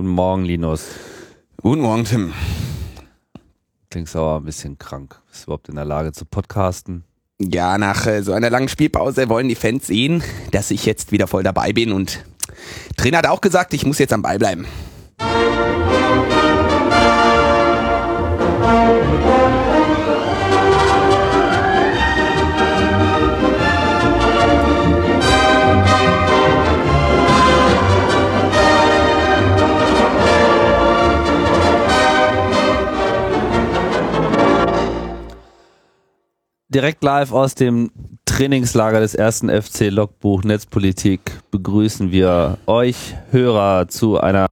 Guten Morgen, Linus. Guten Morgen, Tim. Klingst aber ein bisschen krank. Bist du überhaupt in der Lage zu podcasten? Ja, nach äh, so einer langen Spielpause wollen die Fans sehen, dass ich jetzt wieder voll dabei bin und Trainer hat auch gesagt, ich muss jetzt am Ball bleiben. Direkt live aus dem Trainingslager des ersten FC Logbuch Netzpolitik begrüßen wir euch Hörer zu einer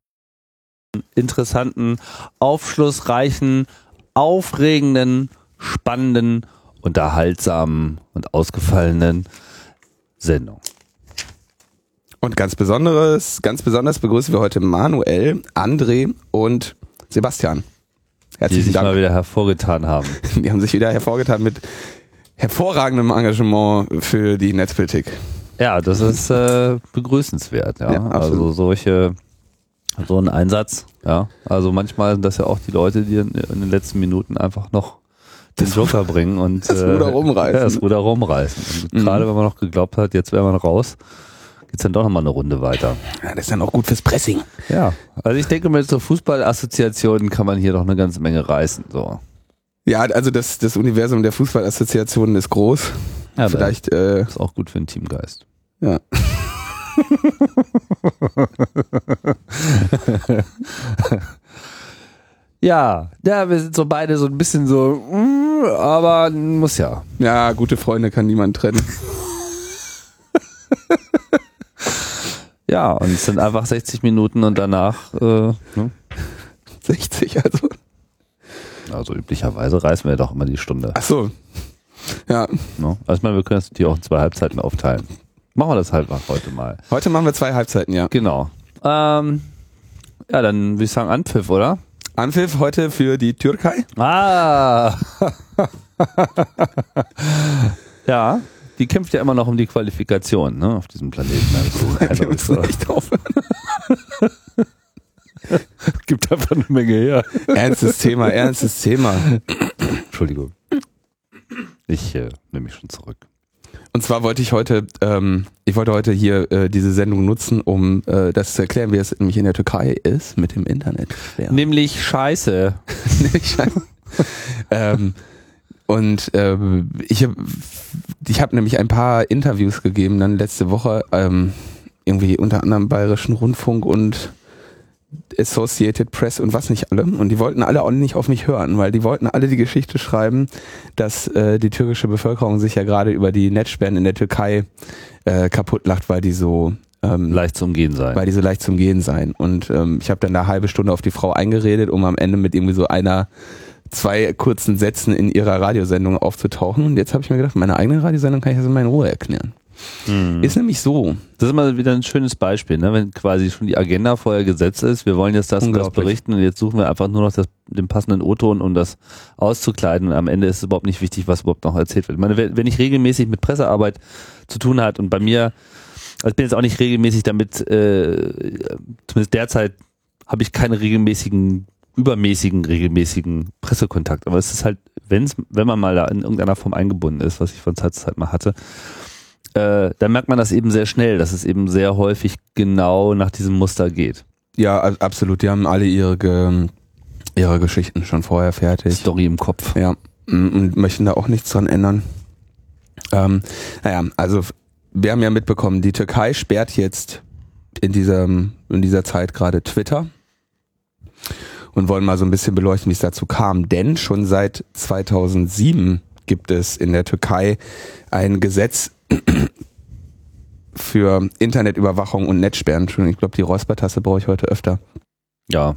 interessanten, aufschlussreichen, aufregenden, spannenden, unterhaltsamen und ausgefallenen Sendung. Und ganz besonderes, ganz besonders begrüßen wir heute Manuel, André und Sebastian. Die Herzlichen sich mal Dank. wieder hervorgetan haben. Die haben sich wieder hervorgetan mit hervorragendem Engagement für die Netzpolitik. Ja, das ist äh, begrüßenswert, ja. Ja, also solche, so ein Einsatz, ja. Also manchmal sind das ja auch die Leute, die in, in den letzten Minuten einfach noch den Joker bringen und das äh, Ruder rumreißen. Ja, das Ruder rumreißen. Und Mhm. gerade wenn man noch geglaubt hat, jetzt wäre man raus, geht's dann doch nochmal eine Runde weiter. Ja, das ist dann auch gut fürs Pressing. Ja. Also ich denke, mit so Fußballassoziationen kann man hier doch eine ganze Menge reißen. So. Ja, also das, das Universum der Fußballassoziationen ist groß. Ja, Vielleicht, äh, Das ist auch gut für den Teamgeist. ja. Ja, ja, wir sind so beide so ein bisschen so, mm, aber muss ja. Ja, gute Freunde kann niemand trennen. Ja, und es sind einfach 60 Minuten und danach, äh, ne? 60, also. Also üblicherweise reißen wir doch immer die Stunde. Ach so. Ja, Ne? Also ich meine, wir können das natürlich auch in zwei Halbzeiten aufteilen. Machen wir das halt mal heute mal. heute machen wir zwei Halbzeiten, ja. Genau. Ähm, ja, dann würde ich sagen Anpfiff, oder? Anpfiff heute für die Türkei. Ah! ja, die kämpft ja immer noch um die Qualifikation, ne, auf diesem Planeten. Also, Wir müssen echt aufhören. gibt einfach eine Menge her. Ernstes Thema, ernstes Thema. Entschuldigung. Ich äh, nehme mich schon zurück. Und zwar wollte ich heute, ähm, ich wollte heute hier äh, diese Sendung nutzen, um äh, das zu erklären, wie es nämlich in der Türkei ist mit dem Internet. Ja. Nämlich Scheiße. ähm, und ähm, ich habe ich hab nämlich ein paar Interviews gegeben dann letzte Woche, ähm, irgendwie unter anderem Bayerischen Rundfunk und Associated Press und was nicht alle. Und die wollten alle auch nicht auf mich hören, weil die wollten alle die Geschichte schreiben, dass äh, die türkische Bevölkerung sich ja gerade über die Netzsperren in der Türkei äh, kaputt lacht, weil die so ähm, Leicht zu umgehen sein. weil die so leicht zum Gehen seien. Und ähm, ich habe dann eine halbe Stunde auf die Frau eingeredet, um am Ende mit irgendwie so einer, zwei kurzen Sätzen in ihrer Radiosendung aufzutauchen. Und jetzt habe ich mir gedacht, meine eigene Radiosendung kann ich das mal in Ruhe erklären. Mhm. Ist nämlich so. Das ist immer wieder ein schönes Beispiel, ne? wenn quasi schon die Agenda vorher gesetzt ist. Wir wollen jetzt das und das berichten und jetzt suchen wir einfach nur noch das, den passenden O-Ton, um das auszukleiden. Und am Ende ist es überhaupt nicht wichtig, was überhaupt noch erzählt wird. Ich meine, wenn wenn ich regelmäßig mit Pressearbeit zu tun hat und bei mir, also ich bin jetzt auch nicht regelmäßig damit, äh, zumindest derzeit habe ich keine regelmäßigen, übermäßigen, regelmäßigen Pressekontakt. Aber es ist halt, wenn's, wenn man mal da in irgendeiner Form eingebunden ist, was ich von Zeit zu Zeit mal hatte, äh, dann merkt man das eben sehr schnell, dass es eben sehr häufig genau nach diesem Muster geht. Ja, absolut. Die haben alle ihre, ihre Geschichten schon vorher fertig. Story im Kopf. Ja, mm, und möchten da auch nichts dran ändern. Ähm, naja, also wir haben ja mitbekommen, die Türkei sperrt jetzt in, diesem, in dieser Zeit gerade Twitter und wollen mal so ein bisschen beleuchten, wie es dazu kam. Denn schon seit 2007 gibt es in der Türkei ein Gesetz für Internetüberwachung und Netzsperren. Entschuldigung, ich glaube, die Räuspertasse brauche ich heute öfter. Ja.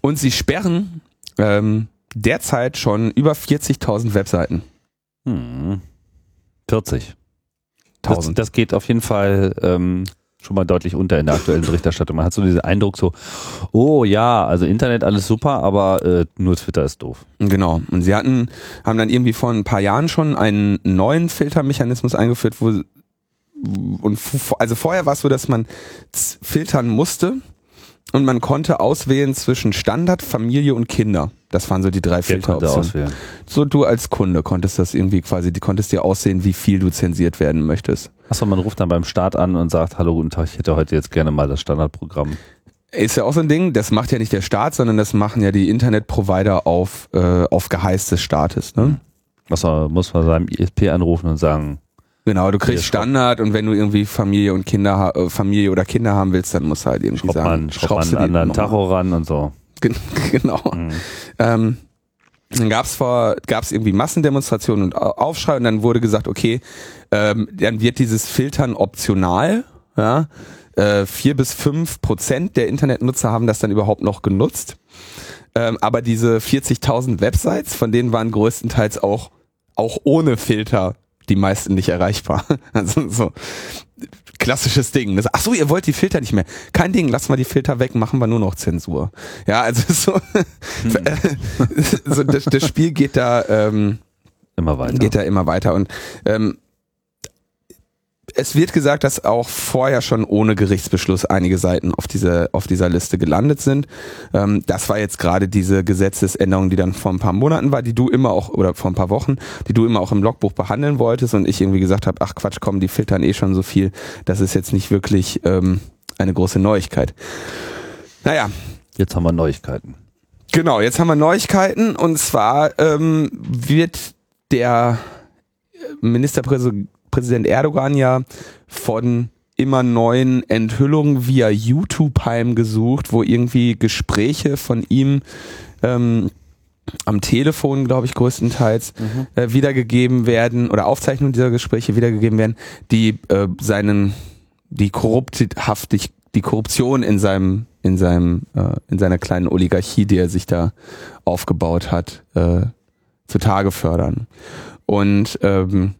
Und sie sperren ähm, derzeit schon über 40.000 Webseiten. Hm. 40. Das, 1000. das geht auf jeden Fall ähm, schon mal deutlich unter in der aktuellen Berichterstattung. Man hat so diesen Eindruck so, oh ja, also Internet alles super, aber äh, nur Twitter ist doof. Genau. Und sie hatten, haben dann irgendwie vor ein paar Jahren schon einen neuen Filtermechanismus eingeführt, wo und also vorher war es so, dass man filtern musste und man konnte auswählen zwischen Standard, Familie und Kinder. Das waren so die drei Filteroptionen. So du als Kunde konntest das irgendwie quasi, du konntest dir aussehen, wie viel du zensiert werden möchtest. Achso, man ruft dann beim Start an und sagt, hallo, guten Tag, ich hätte heute jetzt gerne mal das Standardprogramm. Ist ja auch so ein Ding, das macht ja nicht der Staat, sondern das machen ja die Internetprovider auf, äh, auf Geheiß des Staates. Ne? Was man, muss man seinem ISP anrufen und sagen, Genau, du kriegst schraub- Standard und wenn du irgendwie Familie und Kinder, äh, Familie oder Kinder haben willst, dann musst du halt irgendwie schraubt sagen, man, schraubt schraubst man einen anderen. Tacho ran und so. Gen- Genau. Mhm. Ähm, dann gab's vor, gab's irgendwie Massendemonstrationen und Au- Aufschrei und dann wurde gesagt, okay, ähm, dann wird dieses Filtern optional. Ja, äh, vier bis fünf Prozent der Internetnutzer haben das dann überhaupt noch genutzt. Ähm, aber diese 40.000 Websites, von denen waren größtenteils auch auch ohne Filter die meisten nicht erreichbar. Also so klassisches Ding. Das, ach so, ihr wollt die Filter nicht mehr. Kein Ding, lassen wir die Filter weg, machen wir nur noch Zensur. Ja, also so, so das, das Spiel geht da ähm, Immer weiter. geht da immer weiter und ähm, es wird gesagt, dass auch vorher schon ohne Gerichtsbeschluss einige Seiten auf dieser auf dieser Liste gelandet sind. Ähm, das war jetzt gerade diese Gesetzesänderung, die dann vor ein paar Monaten war, die du immer auch oder vor ein paar Wochen, die du immer auch im Logbuch behandeln wolltest und ich irgendwie gesagt habe, ach Quatsch, komm, die filtern eh schon so viel. Das ist jetzt nicht wirklich ähm, eine große Neuigkeit. Naja, Jetzt haben wir Neuigkeiten. Genau, jetzt haben wir Neuigkeiten und zwar ähm, wird der Ministerpräsident Erdogan ja von immer neuen Enthüllungen via YouTube heimgesucht, wo irgendwie Gespräche von ihm ähm, am Telefon, glaube ich, größtenteils äh, wiedergegeben werden oder Aufzeichnungen dieser Gespräche wiedergegeben werden, die äh, seinen die korrupthaftig die Korruption in seinem in seinem äh, in seiner kleinen Oligarchie, die er sich da aufgebaut hat, äh, zutage fördern. Und ähm,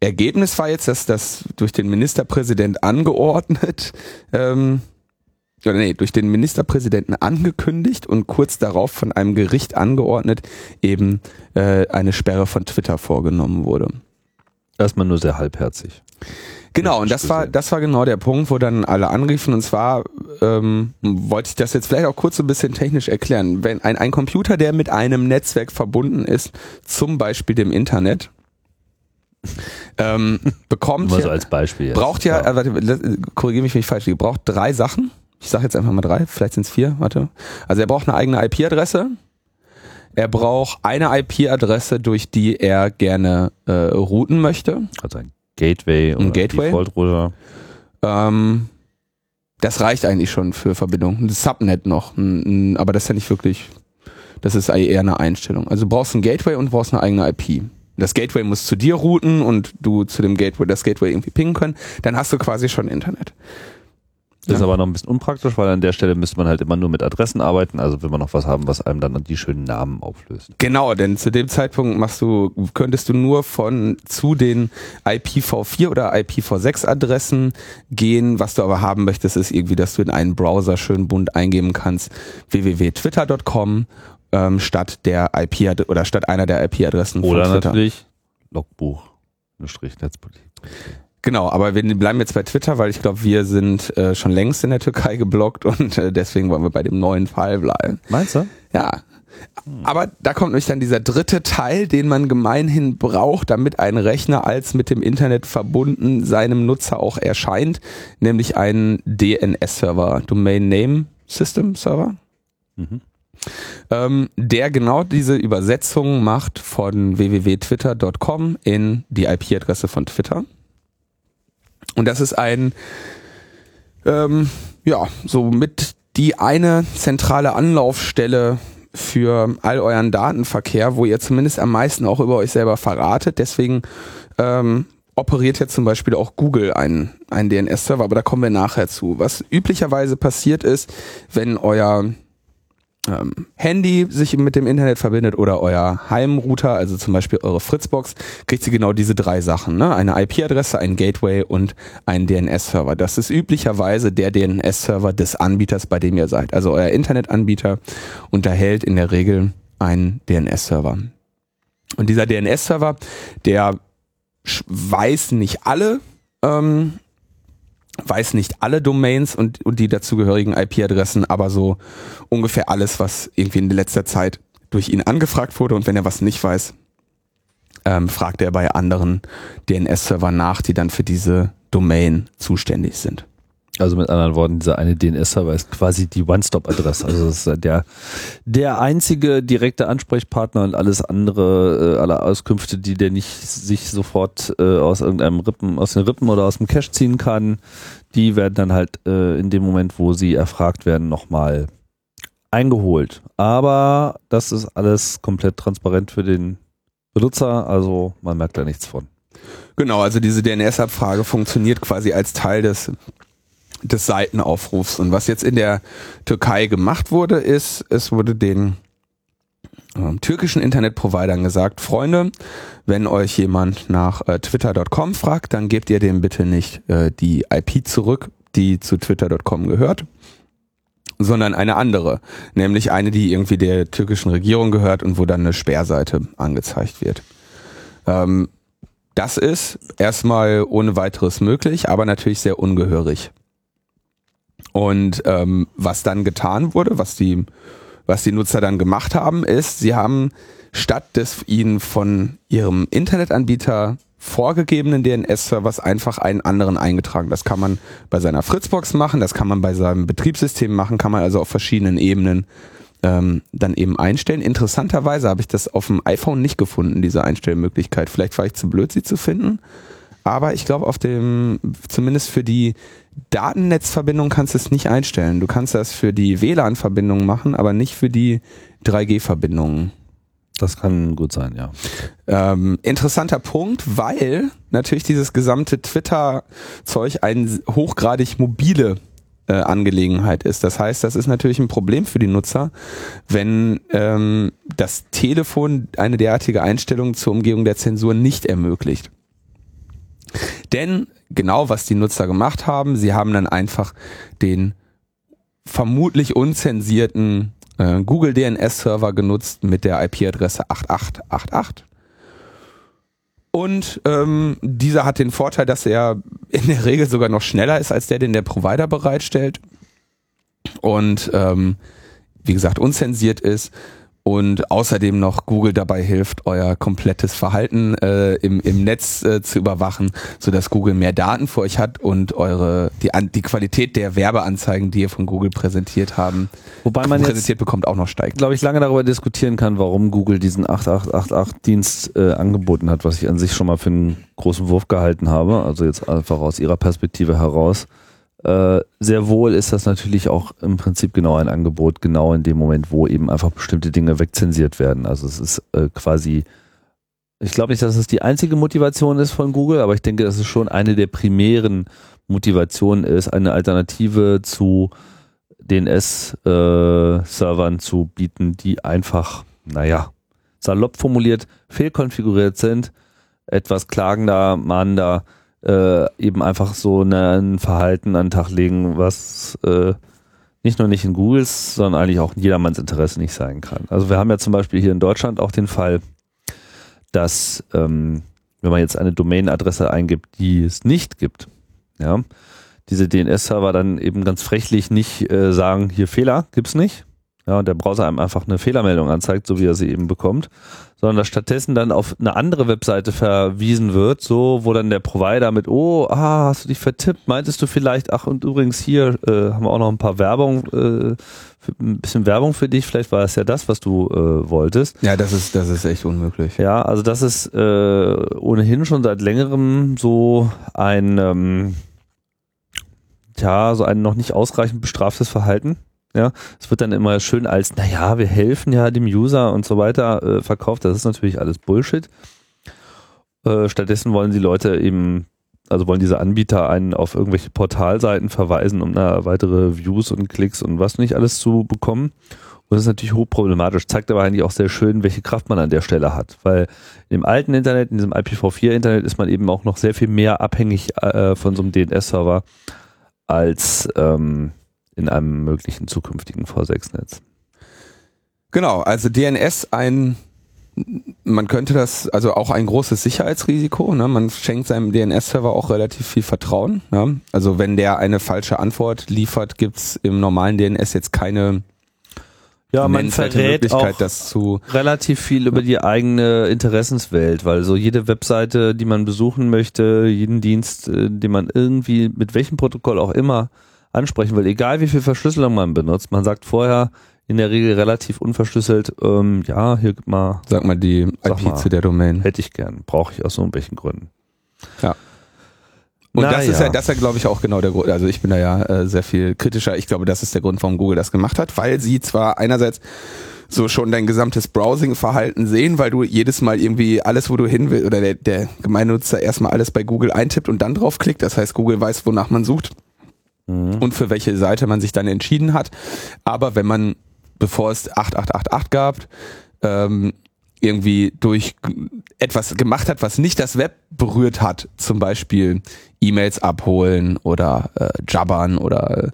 Ergebnis war jetzt, dass das durch den Ministerpräsident angeordnet, ähm, oder nee, durch den Ministerpräsidenten angekündigt und kurz darauf von einem Gericht angeordnet, eben äh, eine Sperre von Twitter vorgenommen wurde. Erstmal nur sehr halbherzig. Genau, und das war, das war genau der Punkt, wo dann alle anriefen. Und zwar ähm, wollte ich das jetzt vielleicht auch kurz so ein bisschen technisch erklären. Wenn ein, ein Computer, der mit einem Netzwerk verbunden ist, zum Beispiel dem Internet, ähm, bekommt Nur ja, so als Beispiel. jetzt. braucht ja, äh, warte, korrigiere mich, wenn ich falsch liege, braucht drei Sachen. Ich sage jetzt einfach mal drei, vielleicht sind es vier, warte. Also er braucht eine eigene IP-Adresse. Er braucht eine IP-Adresse, durch die er gerne äh, routen möchte. Also ein Gateway Ein Gateway? Default Router. Ähm, das reicht eigentlich schon für Verbindung. Ein Subnet noch, aber das ist ja nicht wirklich, das ist eher eine Einstellung. Also du brauchst ein Gateway und du brauchst eine eigene IP. Das Gateway muss zu dir routen und du zu dem Gateway, das Gateway irgendwie pingen können. Dann hast du quasi schon Internet. Das ist Ja. aber noch ein bisschen unpraktisch, weil an der Stelle müsste man halt immer nur mit Adressen arbeiten. Also will man noch was haben, was einem dann die schönen Namen auflöst. Genau, denn zu dem Zeitpunkt machst du, könntest du nur von zu den IPv4 oder IPv6 Adressen gehen. Was du aber haben möchtest, ist irgendwie, dass du in einen Browser schön bunt eingeben kannst, www.twitter.com ähm, statt der IP oder statt einer der IP-Adressen Oder natürlich Logbuch. Strich Netzpolitik. Genau, aber wir bleiben jetzt bei Twitter, weil ich glaube, wir sind äh, schon längst in der Türkei geblockt und äh, deswegen wollen wir bei dem neuen Fall bleiben. Meinst du? Ja. Aber da kommt nämlich dann dieser dritte Teil, den man gemeinhin braucht, damit ein Rechner als mit dem Internet verbunden seinem Nutzer auch erscheint, nämlich ein DNS-Server, Domain Name System Server, Mhm. Ähm, der genau diese Übersetzung macht von www.twitter.com in die IP-Adresse von Twitter. Und das ist ein, ähm, ja, so mit die eine zentrale Anlaufstelle für all euren Datenverkehr, wo ihr zumindest am meisten auch über euch selber verratet. Deswegen ähm, operiert jetzt zum Beispiel auch Google einen, einen DNS-Server, aber da kommen wir nachher zu. Was üblicherweise passiert ist, wenn euer ähm, Handy sich mit dem Internet verbindet oder euer Heimrouter, also zum Beispiel eure Fritzbox, kriegt sie genau diese drei Sachen. Ne? Eine IP-Adresse, ein Gateway und einen DNS-Server. Das ist üblicherweise der DNS-Server des Anbieters, bei dem ihr seid. Also euer Internetanbieter unterhält in der Regel einen DNS-Server. Und dieser DNS-Server, der weiß nicht alle ähm, weiß nicht alle Domains und, und die dazugehörigen IP-Adressen, aber so ungefähr alles, was irgendwie in letzter Zeit durch ihn angefragt wurde. Und wenn er was nicht weiß, ähm, fragt er bei anderen DNS-Servern nach, die dann für diese Domain zuständig sind. Also mit anderen Worten, dieser eine DNS-Server ist quasi die One-Stop-Adresse. Also das ist der, der einzige direkte Ansprechpartner und alles andere, äh, alle Auskünfte, die der nicht sich sofort äh, aus irgendeinem Rippen, aus den Rippen oder aus dem Cache ziehen kann, die werden dann halt äh, in dem Moment, wo sie erfragt werden, nochmal eingeholt. Aber das ist alles komplett transparent für den Benutzer, also man merkt da nichts von. Genau, also diese DNS-Abfrage funktioniert quasi als Teil des des Seitenaufrufs. Und was jetzt in der Türkei gemacht wurde, ist, es wurde den ähm, türkischen Internetprovidern gesagt, Freunde, wenn euch jemand nach äh, twitter.com fragt, dann gebt ihr dem bitte nicht äh, die IP zurück, die zu twitter.com gehört, sondern eine andere, nämlich eine, die irgendwie der türkischen Regierung gehört und wo dann eine Sperrseite angezeigt wird. Ähm, das ist erstmal ohne weiteres möglich, aber natürlich sehr ungehörig. Und ähm, was dann getan wurde, was die, was die Nutzer dann gemacht haben, ist, sie haben statt des ihnen von ihrem Internetanbieter vorgegebenen DNS-Servers einfach einen anderen eingetragen. Das kann man bei seiner Fritzbox machen, das kann man bei seinem Betriebssystem machen, kann man also auf verschiedenen Ebenen ähm, dann eben einstellen. Interessanterweise habe ich das auf dem iPhone nicht gefunden, diese Einstellmöglichkeit. Vielleicht war ich zu blöd, sie zu finden. Aber ich glaube, auf dem, zumindest für die Datennetzverbindung kannst du es nicht einstellen. Du kannst das für die WLAN-Verbindung machen, aber nicht für die 3G-Verbindungen. Das kann gut sein, ja. Ähm, interessanter Punkt, weil natürlich dieses gesamte Twitter-Zeug eine hochgradig mobile äh, Angelegenheit ist. Das heißt, das ist natürlich ein Problem für die Nutzer, wenn ähm, das Telefon eine derartige Einstellung zur Umgehung der Zensur nicht ermöglicht. Denn genau was die Nutzer gemacht haben, sie haben dann einfach den vermutlich unzensierten äh, Google DNS Server genutzt mit der IP-Adresse 8888. Und ähm, dieser hat den Vorteil, dass er in der Regel sogar noch schneller ist als der, den der Provider bereitstellt. Und ähm, wie gesagt, unzensiert ist und außerdem noch Google dabei hilft, euer komplettes Verhalten äh, im, im Netz äh, zu überwachen, so dass Google mehr Daten für euch hat und eure die, die Qualität der Werbeanzeigen, die ihr von Google präsentiert haben, Wobei man präsentiert jetzt, bekommt, auch noch steigt. Glaube ich, lange darüber diskutieren kann, warum Google diesen 8888-Dienst äh, angeboten hat, was ich an sich schon mal für einen großen Wurf gehalten habe. Also jetzt einfach aus ihrer Perspektive heraus. Äh, sehr wohl ist das natürlich auch im Prinzip genau ein Angebot, genau in dem Moment, wo eben einfach bestimmte Dinge wegzensiert werden. Also es ist äh, quasi, ich glaube nicht, dass es die einzige Motivation ist von Google, aber ich denke, dass es schon eine der primären Motivationen ist, eine Alternative zu DNS-Servern äh, zu bieten, die einfach, naja, salopp formuliert, fehlkonfiguriert sind, etwas klagender, mahnender, äh, eben einfach so ein Verhalten an den Tag legen, was äh, nicht nur nicht in Googles, sondern eigentlich auch in jedermanns Interesse nicht sein kann. Also wir haben ja zum Beispiel hier in Deutschland auch den Fall, dass ähm, wenn man jetzt eine Domainadresse eingibt, die es nicht gibt, ja, diese DNS-Server dann eben ganz frechlich nicht äh, sagen, hier Fehler gibt's nicht, ja, und der Browser einem einfach eine Fehlermeldung anzeigt, so wie er sie eben bekommt, sondern dass stattdessen dann auf eine andere Webseite verwiesen wird, so wo dann der Provider mit, oh, ah, hast du dich vertippt, meintest du vielleicht, ach und übrigens hier äh, haben wir auch noch ein paar Werbung, äh, ein bisschen Werbung für dich, vielleicht war es ja das, was du äh, wolltest. Ja, das ist, das ist echt unmöglich. Ja, also das ist äh, ohnehin schon seit längerem so ein, ähm, tja, so ein noch nicht ausreichend bestraftes Verhalten ja, es wird dann immer schön als, naja, wir helfen ja dem User und so weiter äh, verkauft. Das ist natürlich alles Bullshit. Äh, stattdessen wollen die Leute eben, also wollen diese Anbieter einen auf irgendwelche Portalseiten verweisen, um da weitere Views und Klicks und was nicht alles zu bekommen. Und das ist natürlich hochproblematisch, zeigt aber eigentlich auch sehr schön, welche Kraft man an der Stelle hat. Weil im alten Internet, in diesem IPv4-Internet, ist man eben auch noch sehr viel mehr abhängig äh, von so einem DNS-Server als ähm, in einem möglichen zukünftigen V6-Netz. Genau, also DNS ein man könnte das, also auch ein großes Sicherheitsrisiko, ne? man schenkt seinem DNS-Server auch relativ viel Vertrauen. Ne? Also wenn der eine falsche Antwort liefert, gibt's im normalen DNS jetzt keine Ja, man verrät Möglichkeit, auch das zu relativ viel über die eigene Interessenswelt, weil so jede Webseite, die man besuchen möchte, jeden Dienst, äh, den man irgendwie mit welchem Protokoll auch immer ansprechen will, egal wie viel Verschlüsselung man benutzt, man sagt vorher in der Regel relativ unverschlüsselt, ähm, ja, hier gib mal, Sag mal die Sag IP mal. zu der Domain. hätte ich gern, brauche ich aus so welchen Gründen. Ja. Und das ist Naja. ja, das ist ja, glaube ich, auch genau der Grund. Also ich bin da ja äh, sehr viel kritischer. Ich glaube, das ist der Grund, warum Google das gemacht hat, weil sie zwar einerseits so schon dein gesamtes Browsing-Verhalten sehen, weil du jedes Mal irgendwie alles, wo du hin willst, oder der, der Gemeinnutzer erstmal alles bei Google eintippt und dann draufklickt. Das heißt, Google weiß, wonach man sucht und für welche Seite man sich dann entschieden hat. Aber wenn man, bevor es 8888 gab, ähm, irgendwie durch etwas gemacht hat, was nicht das Web berührt hat, zum Beispiel E-Mails abholen oder äh, Jabbern oder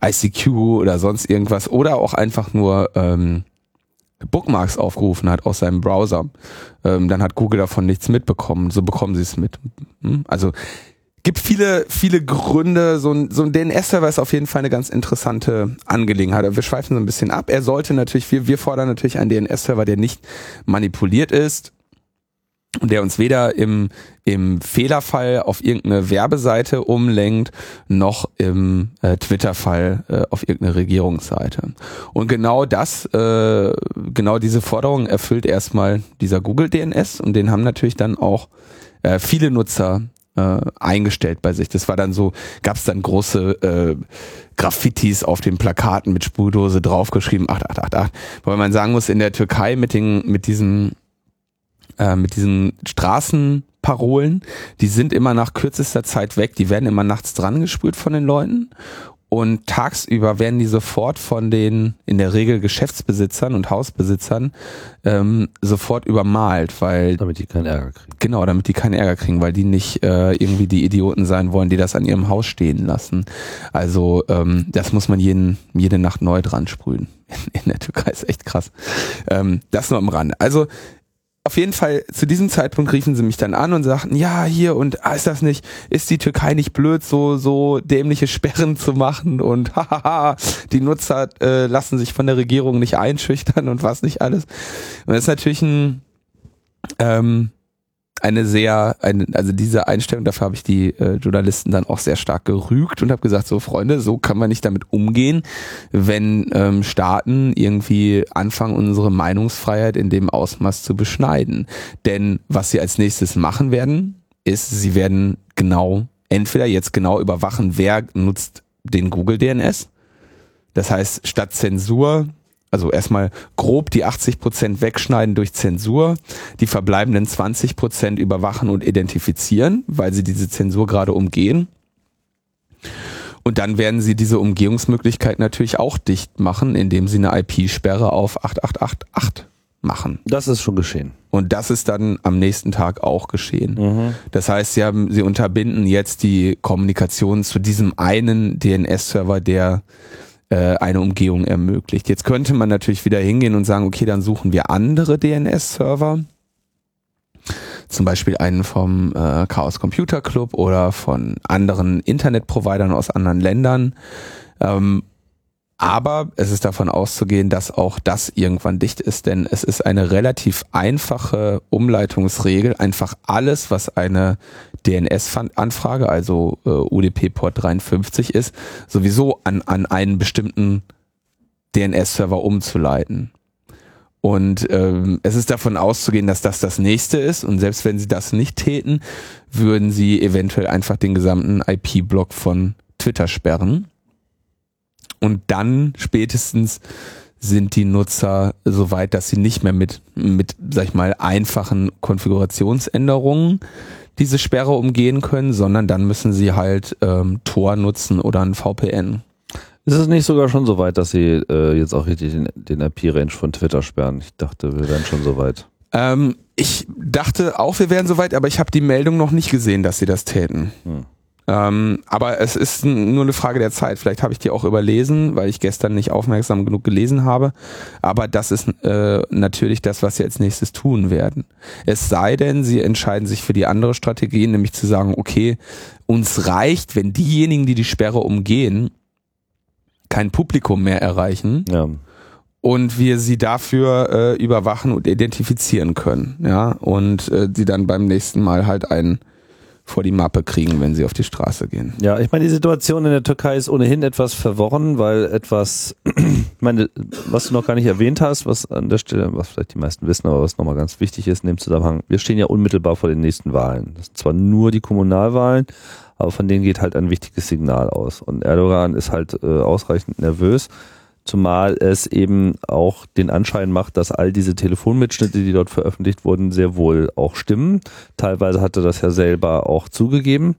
äh, ICQ oder sonst irgendwas oder auch einfach nur ähm, Bookmarks aufgerufen hat aus seinem Browser, ähm, dann hat Google davon nichts mitbekommen. So bekommen sie es mit. Hm? Also gibt viele, viele Gründe. So ein, so ein DNS-Server ist auf jeden Fall eine ganz interessante Angelegenheit. Wir schweifen so ein bisschen ab. Er sollte natürlich, wir, wir fordern natürlich einen DNS-Server, der nicht manipuliert ist und der uns weder im, im Fehlerfall auf irgendeine Werbeseite umlenkt, noch im äh, Twitter-Fall äh, auf irgendeine Regierungsseite. Und genau das, äh, genau diese Forderung erfüllt erstmal dieser Google DNS und den haben natürlich dann auch äh, viele Nutzer äh, eingestellt bei sich. Das war dann so, gab es dann große äh, Graffitis auf den Plakaten mit Spurdose draufgeschrieben, 8888, weil man sagen muss, in der Türkei mit den, mit diesen äh, mit diesen Straßenparolen, die sind immer nach kürzester Zeit weg, die werden immer nachts dran gespült von den Leuten und tagsüber werden die sofort von den in der Regel Geschäftsbesitzern und Hausbesitzern ähm, sofort übermalt, weil Damit die keinen Ärger kriegen. Genau, damit die keinen Ärger kriegen, weil die nicht äh, irgendwie die Idioten sein wollen, die das an ihrem Haus stehen lassen. Also ähm, das muss man jeden, jede Nacht neu dran sprühen. In, in der Türkei ist echt krass. Ähm, das nur am Rande. Also auf jeden Fall, zu diesem Zeitpunkt riefen sie mich dann an und sagten, ja, hier und ah, ist das nicht, ist die Türkei nicht blöd, so, so dämliche Sperren zu machen und hahaha, die Nutzer äh, lassen sich von der Regierung nicht einschüchtern und was nicht alles. Und das ist natürlich ein, ähm, eine sehr, eine, also diese Einstellung, dafür habe ich die äh, Journalisten dann auch sehr stark gerügt und habe gesagt, so Freunde, so kann man nicht damit umgehen, wenn ähm, Staaten irgendwie anfangen, unsere Meinungsfreiheit in dem Ausmaß zu beschneiden. Denn was sie als nächstes machen werden, ist, sie werden genau, entweder jetzt genau überwachen, wer nutzt den Google DNS. Das heißt, statt Zensur also erstmal grob die 80 Prozent wegschneiden durch Zensur, die verbleibenden 20 Prozent überwachen und identifizieren, weil sie diese Zensur gerade umgehen. Und dann werden sie diese Umgehungsmöglichkeit natürlich auch dicht machen, indem sie eine IP-Sperre auf 8888 machen. Das ist schon geschehen. Und das ist dann am nächsten Tag auch geschehen. Das heißt, sie haben, sie unterbinden jetzt die Kommunikation zu diesem einen DNS-Server, der äh, eine Umgehung ermöglicht. Jetzt könnte man natürlich wieder hingehen und sagen, okay, dann suchen wir andere DNS-Server. Zum Beispiel einen vom äh, Chaos Computer Club oder von anderen Internetprovidern aus anderen Ländern. Ähm, aber es ist davon auszugehen, dass auch das irgendwann dicht ist, denn es ist eine relativ einfache Umleitungsregel. Einfach alles, was eine DNS-Anfrage, also äh, UDP-Port 53 ist, sowieso an, an einen bestimmten DNS-Server umzuleiten. Und ähm, es ist davon auszugehen, dass das das nächste ist. Und selbst wenn sie das nicht täten, würden sie eventuell einfach den gesamten IP-Block von Twitter sperren. Und dann spätestens sind die Nutzer so weit, dass sie nicht mehr mit, mit, sag ich mal, einfachen Konfigurationsänderungen diese Sperre umgehen können, sondern dann müssen sie halt ähm, Tor nutzen oder ein VPN. Ist es nicht sogar schon so weit, dass sie äh, jetzt auch richtig den, den IP-Range von Twitter sperren? Ich dachte, wir wären schon so weit. Ähm, ich dachte auch, wir wären so weit, aber ich habe die Meldung noch nicht gesehen, dass sie das täten. Hm. Ähm, aber es ist nur eine Frage der Zeit. Vielleicht habe ich die auch überlesen, weil ich gestern nicht aufmerksam genug gelesen habe. Aber das ist äh, natürlich das, was sie als nächstes tun werden. Es sei denn, sie entscheiden sich für die andere Strategie, nämlich zu sagen, okay, uns reicht, wenn diejenigen, die die Sperre umgehen, kein Publikum mehr erreichen. Ja. Und wir sie dafür äh, überwachen und identifizieren können, ja, und äh, sie dann beim nächsten Mal halt einen vor die Mappe kriegen, wenn sie auf die Straße gehen. Ja, ich meine, die Situation in der Türkei ist ohnehin etwas verworren, weil etwas, ich meine, was du noch gar nicht erwähnt hast, was an der Stelle, was vielleicht die meisten wissen, aber was nochmal ganz wichtig ist in dem Zusammenhang, wir stehen ja unmittelbar vor den nächsten Wahlen. Das sind zwar nur die Kommunalwahlen, aber von denen geht halt ein wichtiges Signal aus. Und Erdogan ist halt äh, ausreichend nervös zumal es eben auch den Anschein macht, dass all diese Telefonmitschnitte, die dort veröffentlicht wurden, sehr wohl auch stimmen. Teilweise hat er das ja selber auch zugegeben.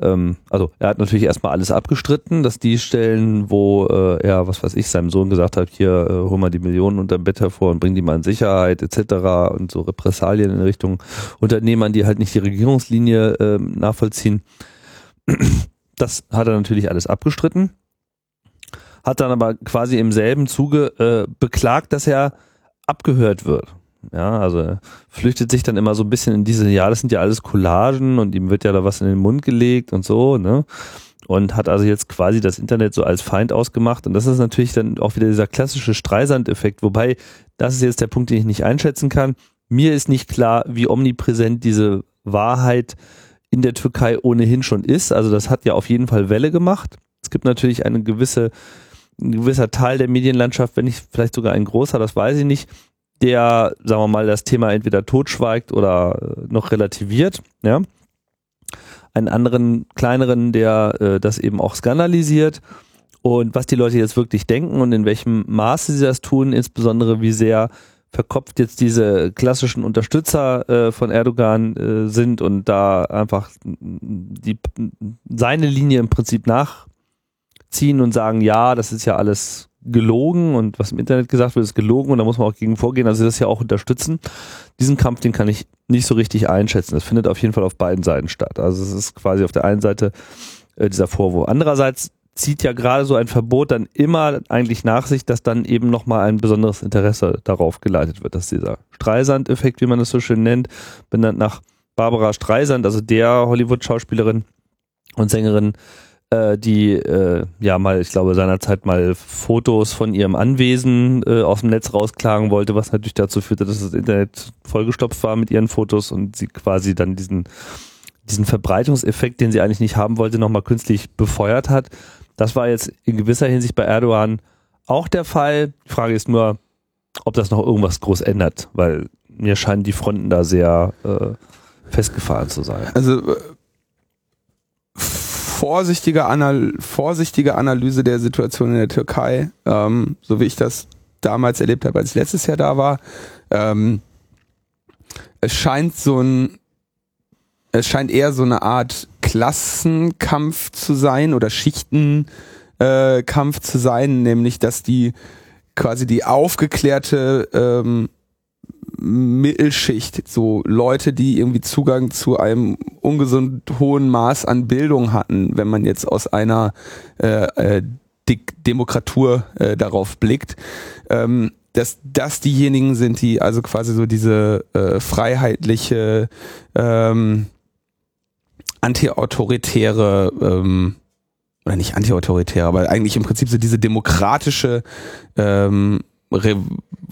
Ähm, also er hat natürlich erstmal alles abgestritten, dass die Stellen, wo äh, er, was weiß ich, seinem Sohn gesagt hat, hier äh, hol mal die Millionen unterm Bett hervor und bring die mal in Sicherheit etc. und so Repressalien in Richtung Unternehmern, die halt nicht die Regierungslinie äh, nachvollziehen. Das hat er natürlich alles abgestritten hat dann aber quasi im selben Zuge äh, beklagt, dass er abgehört wird. Ja, also flüchtet sich dann immer so ein bisschen in diese, ja, das sind ja alles Collagen und ihm wird ja da was in den Mund gelegt und so, ne? Und hat also jetzt quasi das Internet so als Feind ausgemacht. Und das ist natürlich dann auch wieder dieser klassische Streisand-Effekt, wobei, das ist jetzt der Punkt, den ich nicht einschätzen kann. Mir ist nicht klar, wie omnipräsent diese Wahrheit in der Türkei ohnehin schon ist. Also das hat ja auf jeden Fall Welle gemacht. Es gibt natürlich eine gewisse ein gewisser Teil der Medienlandschaft, wenn nicht vielleicht sogar ein großer, das weiß ich nicht, der, sagen wir mal, das Thema entweder totschweigt oder äh, noch relativiert, ja. Einen anderen, kleineren, der äh, das eben auch skandalisiert. Und was die Leute jetzt wirklich denken und in welchem Maße sie das tun, insbesondere wie sehr verkopft jetzt diese klassischen Unterstützer äh, von Erdogan äh, sind und da einfach die, seine Linie im Prinzip nach ziehen und sagen, ja, das ist ja alles gelogen und was im Internet gesagt wird, ist gelogen und da muss man auch gegen vorgehen, also das ja auch unterstützen. Diesen Kampf, den kann ich nicht so richtig einschätzen. Das findet auf jeden Fall auf beiden Seiten statt. Also es ist quasi auf der einen Seite äh, dieser Vorwurf. Andererseits zieht ja gerade so ein Verbot dann immer eigentlich nach sich, dass dann eben nochmal ein besonderes Interesse darauf geleitet wird, dass dieser Streisand-Effekt, wie man das so schön nennt, benannt nach Barbara Streisand, also der Hollywood-Schauspielerin und Sängerin, äh, die äh, ja mal, ich glaube, seinerzeit mal Fotos von ihrem Anwesen äh, aus dem Netz rausklagen wollte, was natürlich dazu führte, dass das Internet vollgestopft war mit ihren Fotos und sie quasi dann diesen, diesen Verbreitungseffekt, den sie eigentlich nicht haben wollte, nochmal künstlich befeuert hat. Das war jetzt in gewisser Hinsicht bei Erdogan auch der Fall. Die Frage ist nur, ob das noch irgendwas groß ändert, weil mir scheinen die Fronten da sehr äh, festgefahren zu sein. Also vorsichtige, Anal vorsichtige Analyse der Situation in der Türkei, ähm, so wie ich das damals erlebt habe, als ich letztes Jahr da war. Ähm, es scheint so ein, es scheint eher so eine Art Klassenkampf zu sein oder Schichtenkampf äh, zu sein, nämlich dass die quasi die aufgeklärte ähm, Mittelschicht, so Leute, die irgendwie Zugang zu einem ungesund hohen Maß an Bildung hatten, wenn man jetzt aus einer äh, äh, Demokratur äh, darauf blickt, ähm, dass das diejenigen sind, die also quasi so diese äh, freiheitliche, ähm, antiautoritäre ähm, oder nicht antiautoritäre, aber eigentlich im Prinzip so diese demokratische ähm, Re